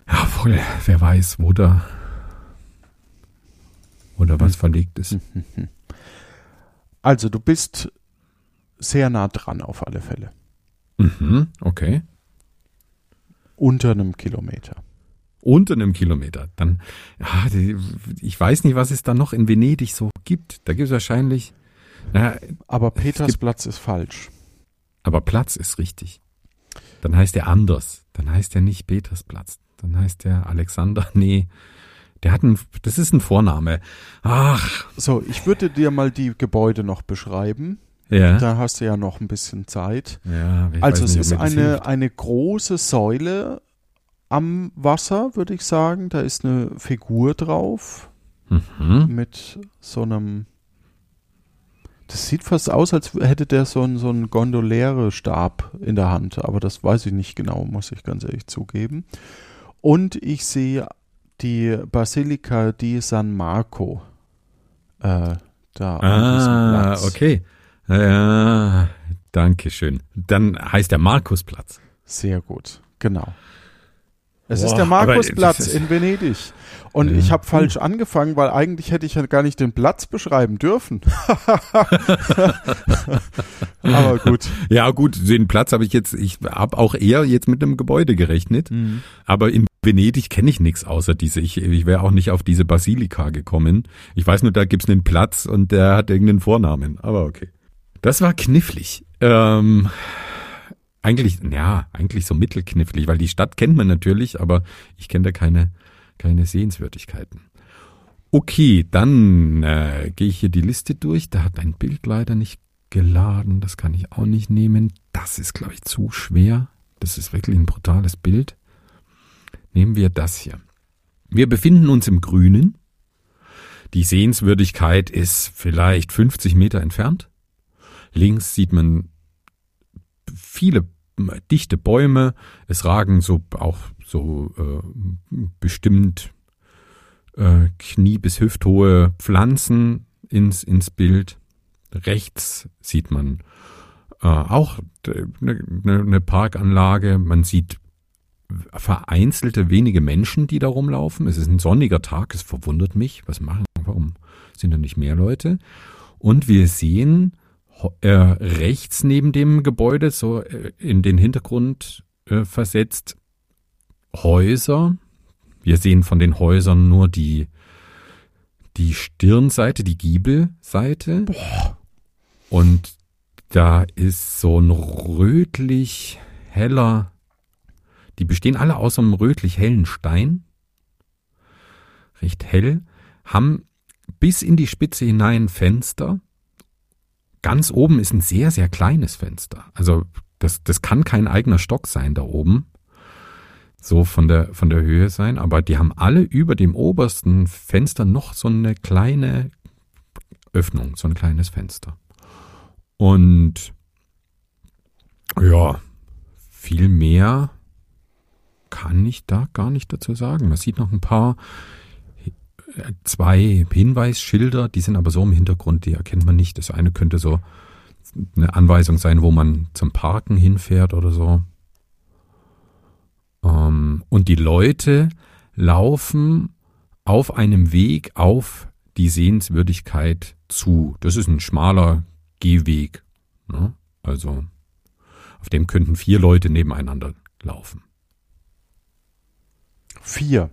Ja, voll, wer weiß, wo da oder was verlegt ist. Also, du bist sehr nah dran auf alle Fälle. Mhm, okay. Unter einem Kilometer. Unter einem Kilometer. Dann, ja, ich weiß nicht, was es da noch in Venedig so gibt. Da gibt es wahrscheinlich, na, Aber Petersplatz ist falsch. aber Platz ist richtig. Dann heißt er anders. Dann heißt er nicht Petersplatz. Dann heißt er Alexander. Nee, der hat ein, das ist ein Vorname. Ach, So, ich würde dir mal die Gebäude noch beschreiben. ja. Da hast du ja noch ein bisschen Zeit. ja ich Also es nicht, ist eine, hilft. eine große Säule am Wasser, würde ich sagen. Da ist eine Figur drauf Mhm. mit so einem. Das sieht fast aus, als hätte der so einen, so einen Gondoläre-Stab in der Hand, aber das weiß ich nicht genau, muss ich ganz ehrlich zugeben. Und ich sehe die Basilika di San Marco äh, da Ah, okay. Ja, danke schön. Dann heißt der Markusplatz. Sehr gut, genau. Es Boah, ist der Markusplatz in Venedig. Und Ja. ich habe falsch angefangen, weil eigentlich hätte ich ja gar nicht den Platz beschreiben dürfen. Aber gut. Ja, gut, den Platz habe ich jetzt, ich habe auch eher jetzt mit einem Gebäude gerechnet. Mhm. Aber in Venedig kenne ich nichts außer diese. Ich, ich wäre auch nicht auf diese Basilika gekommen. Ich weiß nur, da gibt's einen Platz und der hat irgendeinen Vornamen. Aber okay. Das war knifflig. Ähm, eigentlich, ja, eigentlich so mittelknifflig, weil die Stadt kennt man natürlich, aber ich kenne da keine, keine Sehenswürdigkeiten. Okay, dann äh, gehe ich hier die Liste durch. Da hat ein Bild leider nicht geladen. Das kann ich auch nicht nehmen. Das ist, glaube ich, zu schwer. Das ist wirklich ein brutales Bild. Nehmen wir das hier. Wir befinden uns im Grünen. Die Sehenswürdigkeit ist vielleicht 50 Meter entfernt. Links sieht man viele dichte Bäume. Es ragen so auch so äh, bestimmt äh, knie- bis hüfthohe Pflanzen ins, ins Bild. Rechts sieht man äh, auch eine ne, ne Parkanlage. Man sieht vereinzelte wenige Menschen, die da rumlaufen. Es ist ein sonniger Tag, es verwundert mich. Was machen? Warum sind da nicht mehr Leute? Und wir sehen äh, rechts neben dem Gebäude, so äh, in den Hintergrund äh, versetzt, Häuser. Wir sehen von den Häusern nur die, die Stirnseite, die Giebelseite. Und da ist so ein rötlich heller, die bestehen alle aus einem rötlich hellen Stein. Recht hell, haben bis in die Spitze hinein Fenster. Ganz oben ist ein sehr, sehr kleines Fenster. Also das, das kann kein eigener Stock sein da oben. So von der, von der Höhe sein. Aber die haben alle über dem obersten Fenster noch so eine kleine Öffnung, so ein kleines Fenster. Und ja, viel mehr kann ich da gar nicht dazu sagen. Man sieht noch ein paar, zwei Hinweisschilder, die sind aber so im Hintergrund, die erkennt man nicht. Das eine könnte so eine Anweisung sein, wo man zum Parken hinfährt oder so. Ähm, und die Leute laufen auf einem Weg auf die Sehenswürdigkeit zu. Das ist ein schmaler Gehweg. Ne? Also auf dem könnten vier Leute nebeneinander laufen. Vier.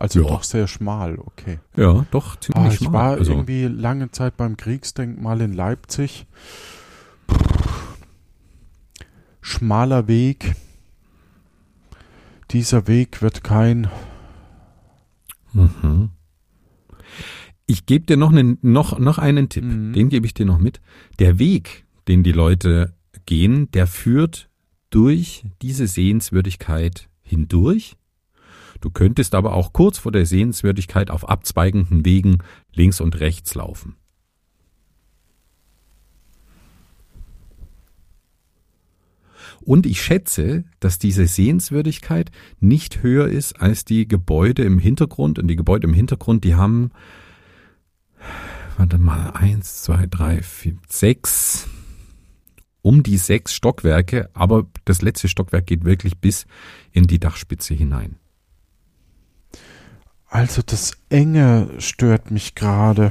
Also Ja. doch sehr schmal, okay. Ja, doch, Ah, ziemlich ich schmal. war also, irgendwie lange Zeit beim Kriegsdenkmal in Leipzig. Schmaler Weg. Dieser Weg wird kein. Mhm. Ich gebe dir noch einen, noch, noch einen Tipp. Mhm. Den gebe ich dir noch mit. Der Weg, den die Leute gehen, der führt durch diese Sehenswürdigkeit hindurch. Du könntest aber auch kurz vor der Sehenswürdigkeit auf abzweigenden Wegen links und rechts laufen. Und ich schätze, dass diese Sehenswürdigkeit nicht höher ist als die Gebäude im Hintergrund. Und die Gebäude im Hintergrund, die haben, warte mal, eins, zwei, drei, vier, sechs, um die sechs Stockwerke, aber das letzte Stockwerk geht wirklich bis in die Dachspitze hinein. Also das Enge stört mich gerade.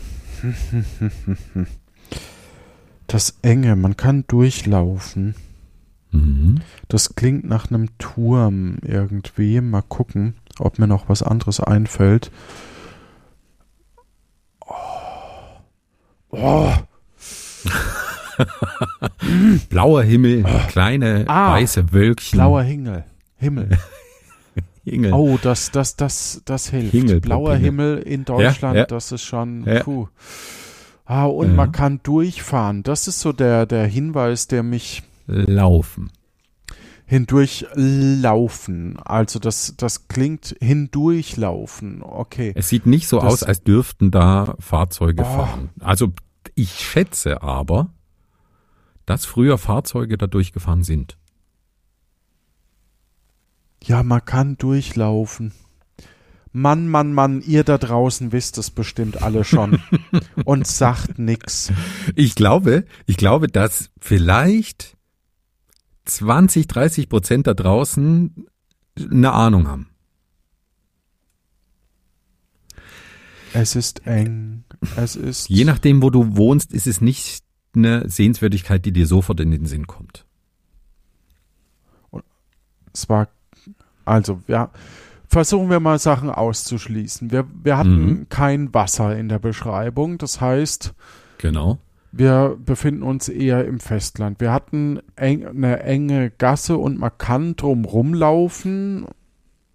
Das Enge, man kann durchlaufen. Mhm. Das klingt nach einem Turm irgendwie. Mal gucken, ob mir noch was anderes einfällt. Oh. Oh. Blauer Himmel, kleine Ah, weiße Wölkchen. Blauer Himmel. Himmel. Himmel. Oh, das, das, das, das hilft. Hingel, Blauer Hingel. Himmel in Deutschland, ja. das ist schon Ja. puh. Ah, und Ja. man kann durchfahren. Das ist so der, der Hinweis, der mich Laufen. hindurch laufen. Also das, das klingt hindurchlaufen. Okay. Es sieht nicht so Das- aus, als dürften da Fahrzeuge Oh. fahren. Also ich schätze aber, dass früher Fahrzeuge da durchgefahren sind. Ja, man kann durchlaufen. Mann, Mann, Mann, ihr da draußen wisst es bestimmt alle schon und sagt nix. Ich glaube, ich glaube, dass vielleicht 20, 30 Prozent da draußen eine Ahnung haben. Es ist eng. Es ist. Je nachdem, wo du wohnst, ist es nicht eine Sehenswürdigkeit, die dir sofort in den Sinn kommt. Es war, also, ja, versuchen wir mal Sachen auszuschließen. Wir, wir hatten Mhm. kein Wasser in der Beschreibung. Das heißt, Genau. wir befinden uns eher im Festland. Wir hatten eng, eine enge Gasse und man kann drum rumlaufen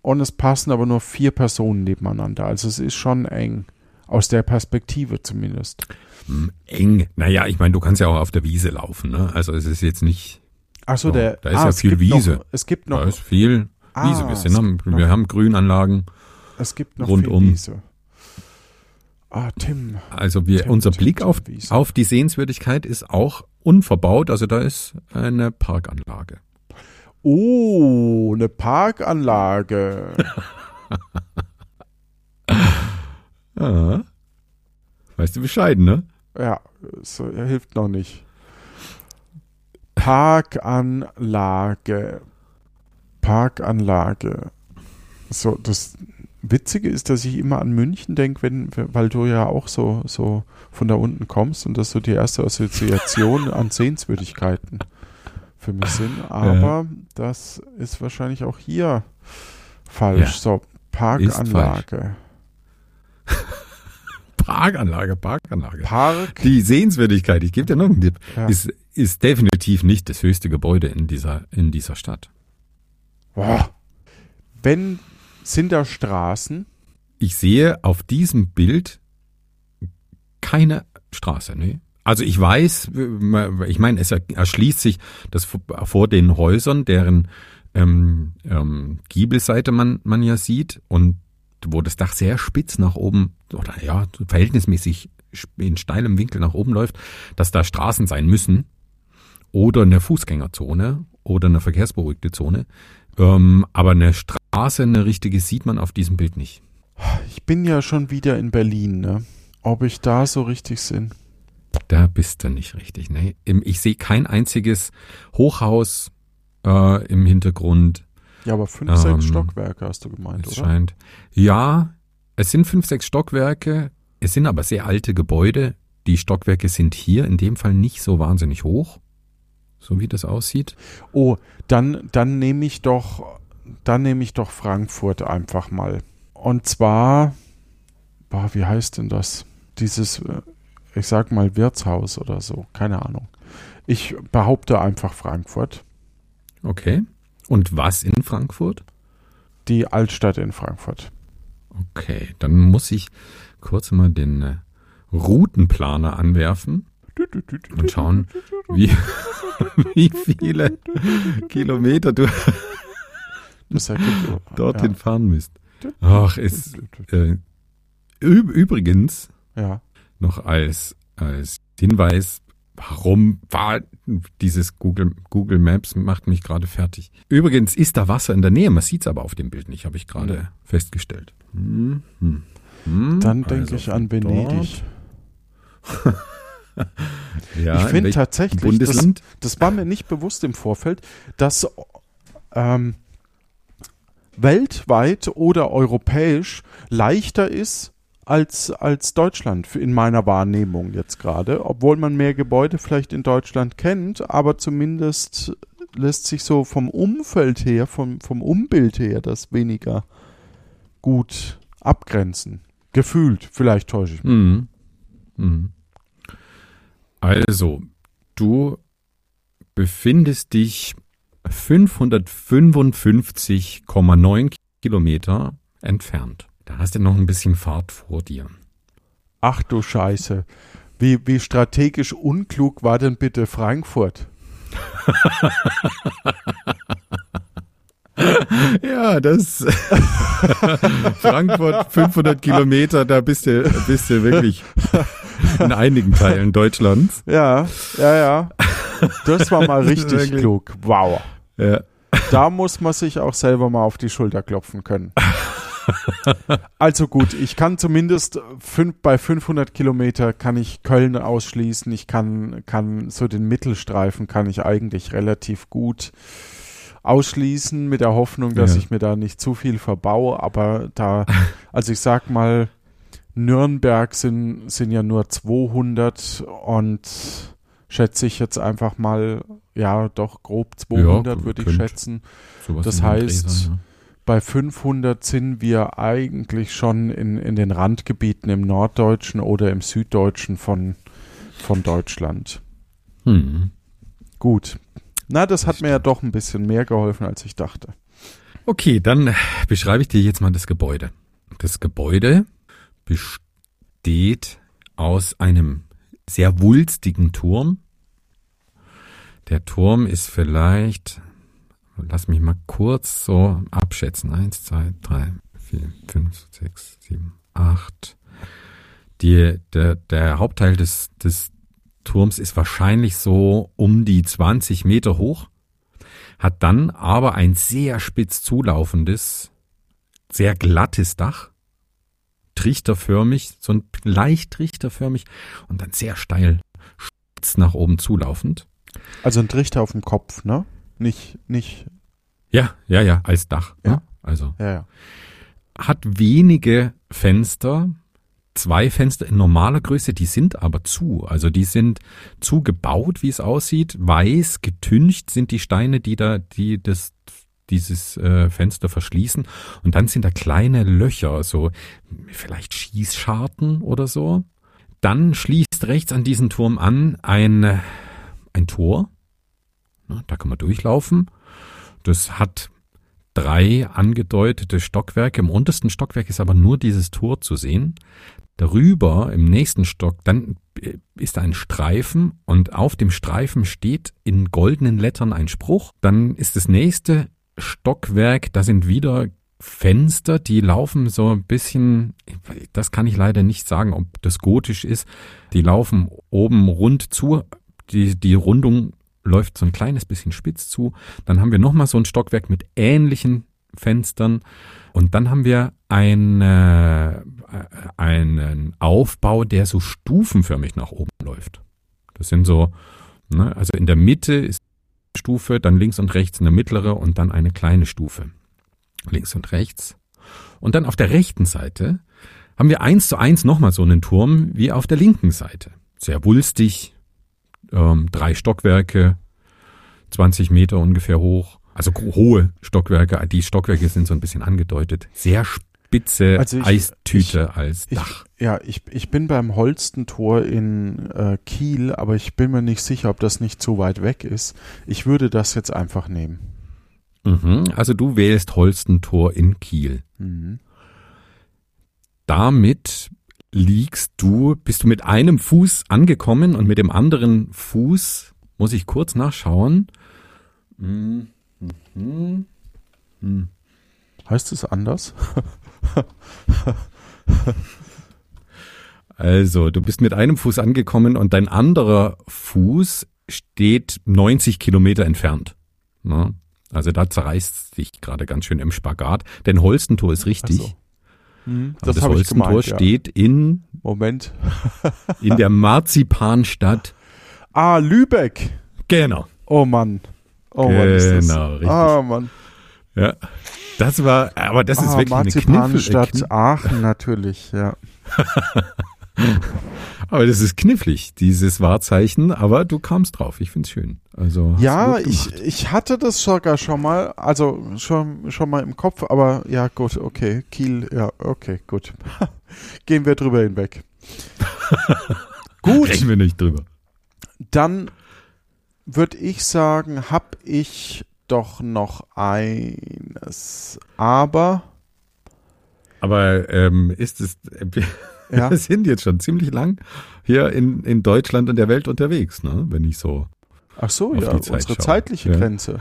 und es passen aber nur vier Personen nebeneinander. Also es ist schon eng. Aus der Perspektive zumindest. Hm, Eng. Naja, ich meine, du kannst ja auch auf der Wiese laufen. Ne? Also es ist jetzt nicht, Achso, Ja, der. da ist ja es viel Wiese. Noch, es gibt noch. da ist viel Ah, Wiese. Haben, gibt noch- wir haben Grünanlagen. Es gibt noch rundum. Wiese. Ah, Tim. Also wir, Tim, unser Tim, Blick Tim, auf, auf die Sehenswürdigkeit ist auch unverbaut. Also da ist eine Parkanlage. Oh, eine Parkanlage. Ja. Weißt du Bescheid, ne? ja, so, hilft noch nicht. Parkanlage. Parkanlage. So, das Witzige ist, dass ich immer an München denke, wenn, weil du ja auch so, so von da unten kommst und das so die erste Assoziation an Sehenswürdigkeiten für mich sind. Aber das ist wahrscheinlich auch hier falsch. Ja, so, Parkanlage. Parkanlage, Parkanlage. Park. Die Sehenswürdigkeit, ich gebe dir noch einen Tipp, Ja. ist, ist definitiv nicht das höchste Gebäude in dieser, in dieser Stadt. Boah. Wenn sind da Straßen? Ich sehe auf diesem Bild keine Straße, ne? Also ich weiß, ich meine, es erschließt sich das vor den Häusern, deren ähm, ähm, Giebelseite man, man ja sieht und wo das Dach sehr spitz nach oben oder ja, verhältnismäßig in steilem Winkel nach oben läuft, dass da Straßen sein müssen oder eine Fußgängerzone oder eine verkehrsberuhigte Zone. Ähm, aber eine Straße, eine richtige, sieht man auf diesem Bild nicht. Ich bin ja schon wieder in Berlin, ne? Ob ich da so richtig bin? Da bist du nicht richtig. Ne? Ich sehe kein einziges Hochhaus äh, im Hintergrund. Ja, aber fünf, Ähm, sechs Stockwerke hast du gemeint, Es oder? scheint. Ja, es sind fünf, sechs Stockwerke. Es sind aber sehr alte Gebäude. Die Stockwerke sind hier in dem Fall nicht so wahnsinnig hoch, so wie das aussieht. Oh, dann, dann nehme ich doch, dann nehme ich doch Frankfurt einfach mal. und zwar, boah, wie heißt denn das? Dieses, äh, ich sag mal Wirtshaus oder so, keine Ahnung. Ich behaupte einfach Frankfurt. Okay. Und was in Frankfurt? Die Altstadt in Frankfurt. Okay, dann muss ich kurz mal den äh, Routenplaner anwerfen und schauen, wie, wie viele Kilometer du dorthin ja. fahren müsst. Ach, ist äh, üb übrigens Ja. noch als als Hinweis, warum war dieses Google Google Maps macht mich gerade fertig. Übrigens ist da Wasser in der Nähe, man sieht's aber auf dem Bild nicht, habe ich gerade Nee. festgestellt. Hm, hm, hm. Dann denke Also ich an Venedig. Ja, ich in finde tatsächlich, das, Bundesland. das war mir nicht bewusst im Vorfeld, dass ähm, weltweit oder europäisch leichter ist als, als Deutschland in meiner Wahrnehmung jetzt gerade, obwohl man mehr Gebäude vielleicht in Deutschland kennt, aber zumindest lässt sich so vom Umfeld her, vom, vom Umbild her das weniger gut abgrenzen. Gefühlt, vielleicht täusche ich mich. Mhm. Mhm. Also, du befindest dich 555,9 Kilometer entfernt. Da hast du noch ein bisschen Fahrt vor dir. Ach du Scheiße. Wie, wie strategisch unklug war denn bitte Frankfurt? Ja, das Frankfurt 500 Kilometer, da bist du, bist du wirklich in einigen Teilen Deutschlands. Ja, ja, ja. Das war mal richtig klug. Wow. Ja. Da muss man sich auch selber mal auf die Schulter klopfen können. Also gut, ich kann zumindest fünf, bei 500 Kilometer kann ich Köln ausschließen. Ich kann, kann so den Mittelstreifen kann ich eigentlich relativ gut ausschließen mit der Hoffnung, dass Ja. ich mir da nicht zu viel verbaue. Aber da, also ich sag mal, Nürnberg sind, sind ja nur 200 und schätze ich jetzt einfach mal, ja, doch grob 200 Ja, würde ich schätzen. Das heißt, sein, ja. Bei 500 sind wir eigentlich schon in, in den Randgebieten im Norddeutschen oder im Süddeutschen von, von Deutschland. Hm. Gut. Na, das hat mir ja doch ein bisschen mehr geholfen, als ich dachte. Okay, dann beschreibe ich dir jetzt mal das Gebäude. Das Gebäude besteht aus einem sehr wulstigen Turm. Der Turm ist vielleicht, lass mich mal kurz so abschätzen. Eins, zwei, drei, vier, fünf, sechs, sieben, acht. Die, der, der Hauptteil des, des Turms ist wahrscheinlich so um die 20 Meter hoch hat dann aber ein sehr spitz zulaufendes, sehr glattes Dach, trichterförmig, so ein leicht trichterförmig und dann sehr steil, spitz nach oben zulaufend. Also ein Trichter auf dem Kopf, ne? Nicht, nicht, Ja, ja, ja, als Dach. Ja. Ne? Also ja, ja. hat wenige Fenster, zwei Fenster in normaler Größe, die sind aber zu. Also die sind zugebaut, wie es aussieht. Weiß, getüncht sind die Steine, die da, die das dieses äh, Fenster verschließen. Und dann sind da kleine Löcher, so vielleicht Schießscharten oder so. Dann schließt rechts an diesen Turm an ein, äh, ein Tor. Da kann man durchlaufen. Das hat drei angedeutete Stockwerke. Im untersten Stockwerk ist aber nur dieses Tor zu sehen. Darüber im nächsten Stock, dann äh, ist ein Streifen und auf dem Streifen steht in goldenen Lettern ein Spruch. Dann ist das nächste Stockwerk, da sind wieder Fenster, die laufen so ein bisschen, das kann ich leider nicht sagen, ob das gotisch ist. Die laufen oben rund zu, die, die Rundung läuft so ein kleines bisschen spitz zu. Dann haben wir nochmal so ein Stockwerk mit ähnlichen Fenstern. Und dann haben wir ein, äh, einen Aufbau, der so stufenförmig nach oben läuft. Das sind so, ne, also in der Mitte ist eine Stufe, dann links und rechts eine mittlere und dann eine kleine Stufe. Links und rechts. Und dann auf der rechten Seite haben wir eins zu eins nochmal so einen Turm wie auf der linken Seite. Sehr wulstig, ähm, drei Stockwerke, 20 Meter ungefähr hoch. Also hohe Stockwerke. Die Stockwerke sind so ein bisschen angedeutet. Sehr spitz spitze Also ich- Eistüte ich- als Ich, Dach. ja, ich, ich bin beim Holstentor in äh, Kiel, aber ich bin mir nicht sicher, ob das nicht zu weit weg ist. Ich würde das jetzt einfach nehmen. Mhm. Also du wählst Holstentor in Kiel. Mhm. Damit liegst du, bist du mit einem Fuß angekommen und mit dem anderen Fuß, muss ich kurz nachschauen. Mhm. Mhm. Heißt es anders? Also, du bist mit einem Fuß angekommen und dein anderer Fuß steht 90 Kilometer entfernt. Ne? Also da zerreißt dich gerade ganz schön im Spagat. Denn Holstentor ist richtig. Mhm, Aber das das Holstentor gemeint. Ja. steht in, Moment. in der Marzipanstadt. Ah, Lübeck. Genau. Oh Mann. Oh Mann, ist das. Genau, richtig. Ah, Mann. Ja. Das war, aber das ist ah, wirklich eine Kniffel. Marzipanstadt Kniff- Aachen natürlich, ja. aber das ist knifflig, dieses Wahrzeichen, aber du kamst drauf. Ich find's schön. Also, Ja, ich, ich hatte das sogar schon mal, also schon, schon mal im Kopf, aber ja, gut, okay. Kiel, ja, okay, gut. Gehen wir drüber hinweg. gut, Reden wir nicht drüber. dann würde ich sagen, habe ich doch noch eines. Aber, Aber ähm, ist es, ja, wir sind jetzt schon ziemlich lang hier in, in Deutschland und der Welt unterwegs, ne? Wenn ich so. ach so, ja, Zeit unsere schauen. zeitliche Ja. Grenze.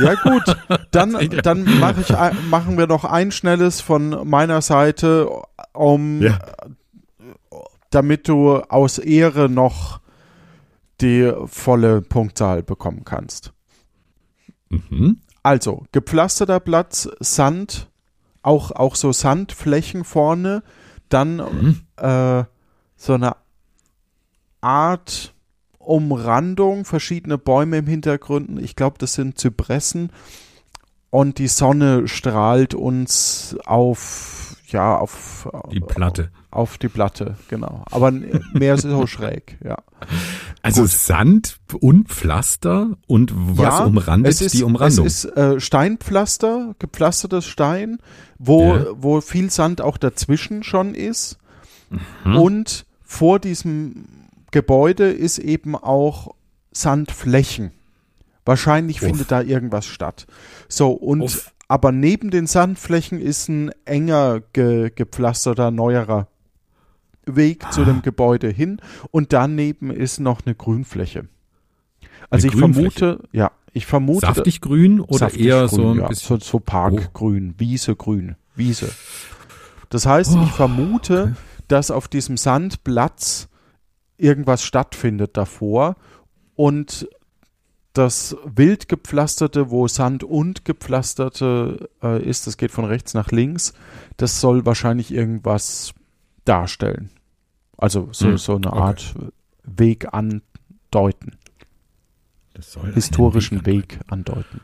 Ja, gut, dann, dann mache ich, machen wir noch ein schnelles von meiner Seite, um Ja. damit du aus Ehre noch die volle Punktzahl bekommen kannst. Mhm. Also, gepflasterter Platz, Sand, auch, auch so Sandflächen vorne, dann Mhm. äh, so eine Art Umrandung, verschiedene Bäume im Hintergrund. Ich glaube, das sind Zypressen. Und die Sonne strahlt uns auf, ja, auf Die Platte. Auf die Platte, genau. Aber mehr so schräg, ja. Also Gut. Sand und Pflaster und was Ja, umrandet ist, die Umrandung? Es ist äh, Steinpflaster, gepflastertes Stein, wo, Ja. wo viel Sand auch dazwischen schon ist. Mhm. Und vor diesem Gebäude ist eben auch Sandflächen. Wahrscheinlich Uff. findet da irgendwas statt. So, und Uff. aber neben den Sandflächen ist ein enger ge, gepflasterter, neuerer Weg zu Ah. dem Gebäude hin und daneben ist noch eine Grünfläche. Also Eine ich Grünfläche? vermute, ja, ich vermute Saftig grün oder saftig eher grün, so ein ja, bisschen? so, so Parkgrün, Wiesegrün, Wiese. Das heißt, Oh, ich vermute, dass auf diesem Sandplatz irgendwas stattfindet davor und das wild gepflasterte, wo Sand und gepflasterte äh, ist, das geht von rechts nach links, das soll wahrscheinlich irgendwas darstellen. Also so, Hm, so eine okay. Art Weg andeuten, Das soll historischen andeuten. Weg andeuten.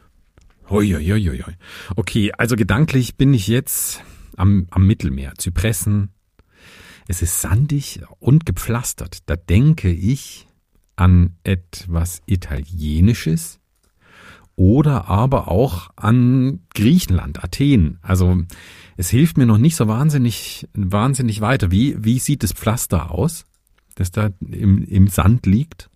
Hoi, hoi. Okay, also gedanklich bin ich jetzt am, am Mittelmeer. Zypressen. Es ist sandig und gepflastert. Da denke ich an etwas Italienisches oder aber auch an Griechenland, Athen. Also es hilft mir noch nicht so wahnsinnig, wahnsinnig weiter. Wie, wie sieht das Pflaster aus, das da im, im Sand liegt?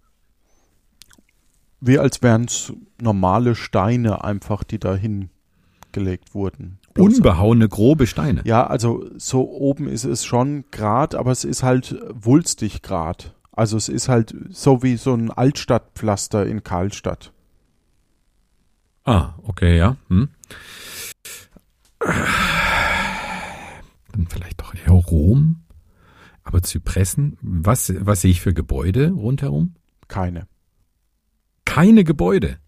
Wie als wären es normale Steine einfach, die da hingelegt wurden. Unbehauene, grobe Steine. Ja, also so oben ist es schon grad, aber es ist halt wulstig grad. Also es ist halt so wie so ein Altstadtpflaster in Karlstadt. Ah, okay, ja. Hm. Dann vielleicht doch eher Rom. Aber Zypressen, was, was sehe ich für Gebäude rundherum? Keine. Keine Gebäude.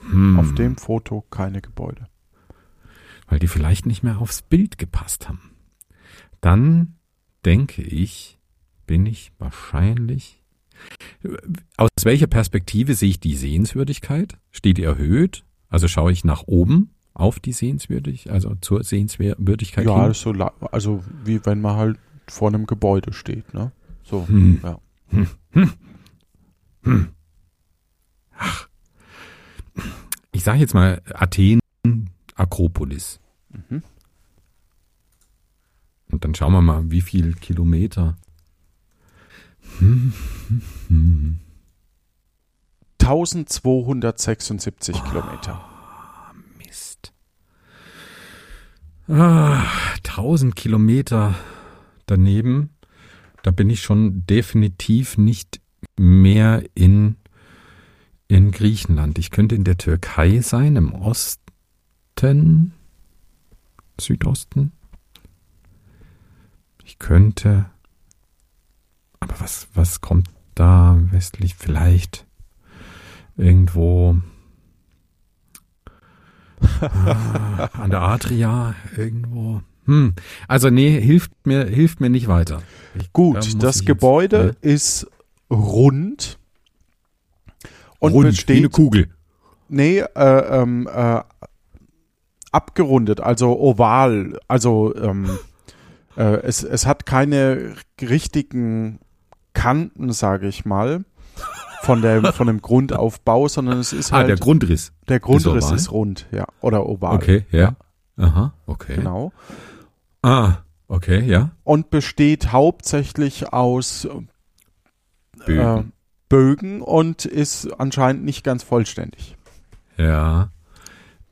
Hm, Auf dem Foto keine Gebäude. Weil die vielleicht nicht mehr aufs Bild gepasst haben. Dann denke ich, bin ich wahrscheinlich. Aus welcher Perspektive sehe ich die Sehenswürdigkeit? Steht die erhöht? Also schaue ich nach oben auf die Sehenswürdigkeit, also zur Sehenswürdigkeit Ja, hin? so la- also wie wenn man halt vor einem Gebäude steht, ne? So, Hm. ja. Ich sage jetzt mal Athen, Akropolis. Mhm. dann schauen wir mal, wie viel Kilometer. Hm, hm, hm. 1276 oh, Kilometer. Mist. Ah, 1000 Kilometer daneben. Da bin ich schon definitiv nicht mehr in, in Griechenland. Ich könnte in der Türkei sein, im Osten, Südosten. Ich könnte. Aber was, was kommt da westlich? Vielleicht irgendwo ah, an der Adria irgendwo. Hm. Also nee, hilft mir, hilft mir nicht weiter. Ich, Gut, da das Gebäude jetzt, äh, ist rund und rund, besteht wie eine Kugel. Nee, äh, ähm, äh, abgerundet, also oval, also ähm, äh, es, es hat keine richtigen Kanten, sage ich mal von, der, von dem Grundaufbau, sondern es ist halt. Ah, der Grundriss. Der Grundriss ist, ist, rund, ja. Oder oval. Okay, ja. Aha, okay. Genau. Ah, okay, ja. Und besteht hauptsächlich aus Bögen. Äh, Bögen und ist anscheinend nicht ganz vollständig. Ja.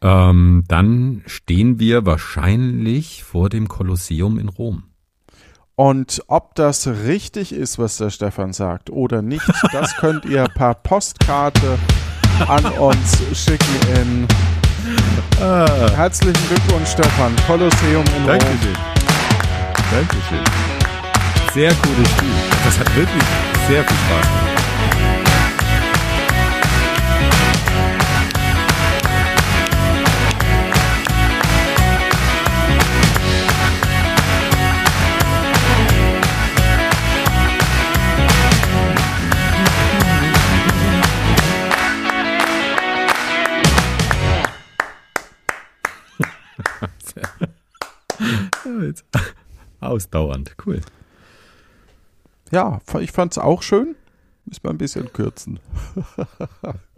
Ähm, dann stehen wir wahrscheinlich vor dem Kolosseum in Rom. Und ob das richtig ist, was der Stefan sagt oder nicht, das könnt ihr per Postkarte an uns schicken in ah. Herzlichen Glückwunsch, Stefan. Kolosseum in Dankeschön. Rom. Dankeschön. Sehr cooles Spiel. Das hat wirklich sehr viel Spaß gemacht. Ausdauernd, cool. Ja, ich fand es auch schön. Müssen wir ein bisschen kürzen.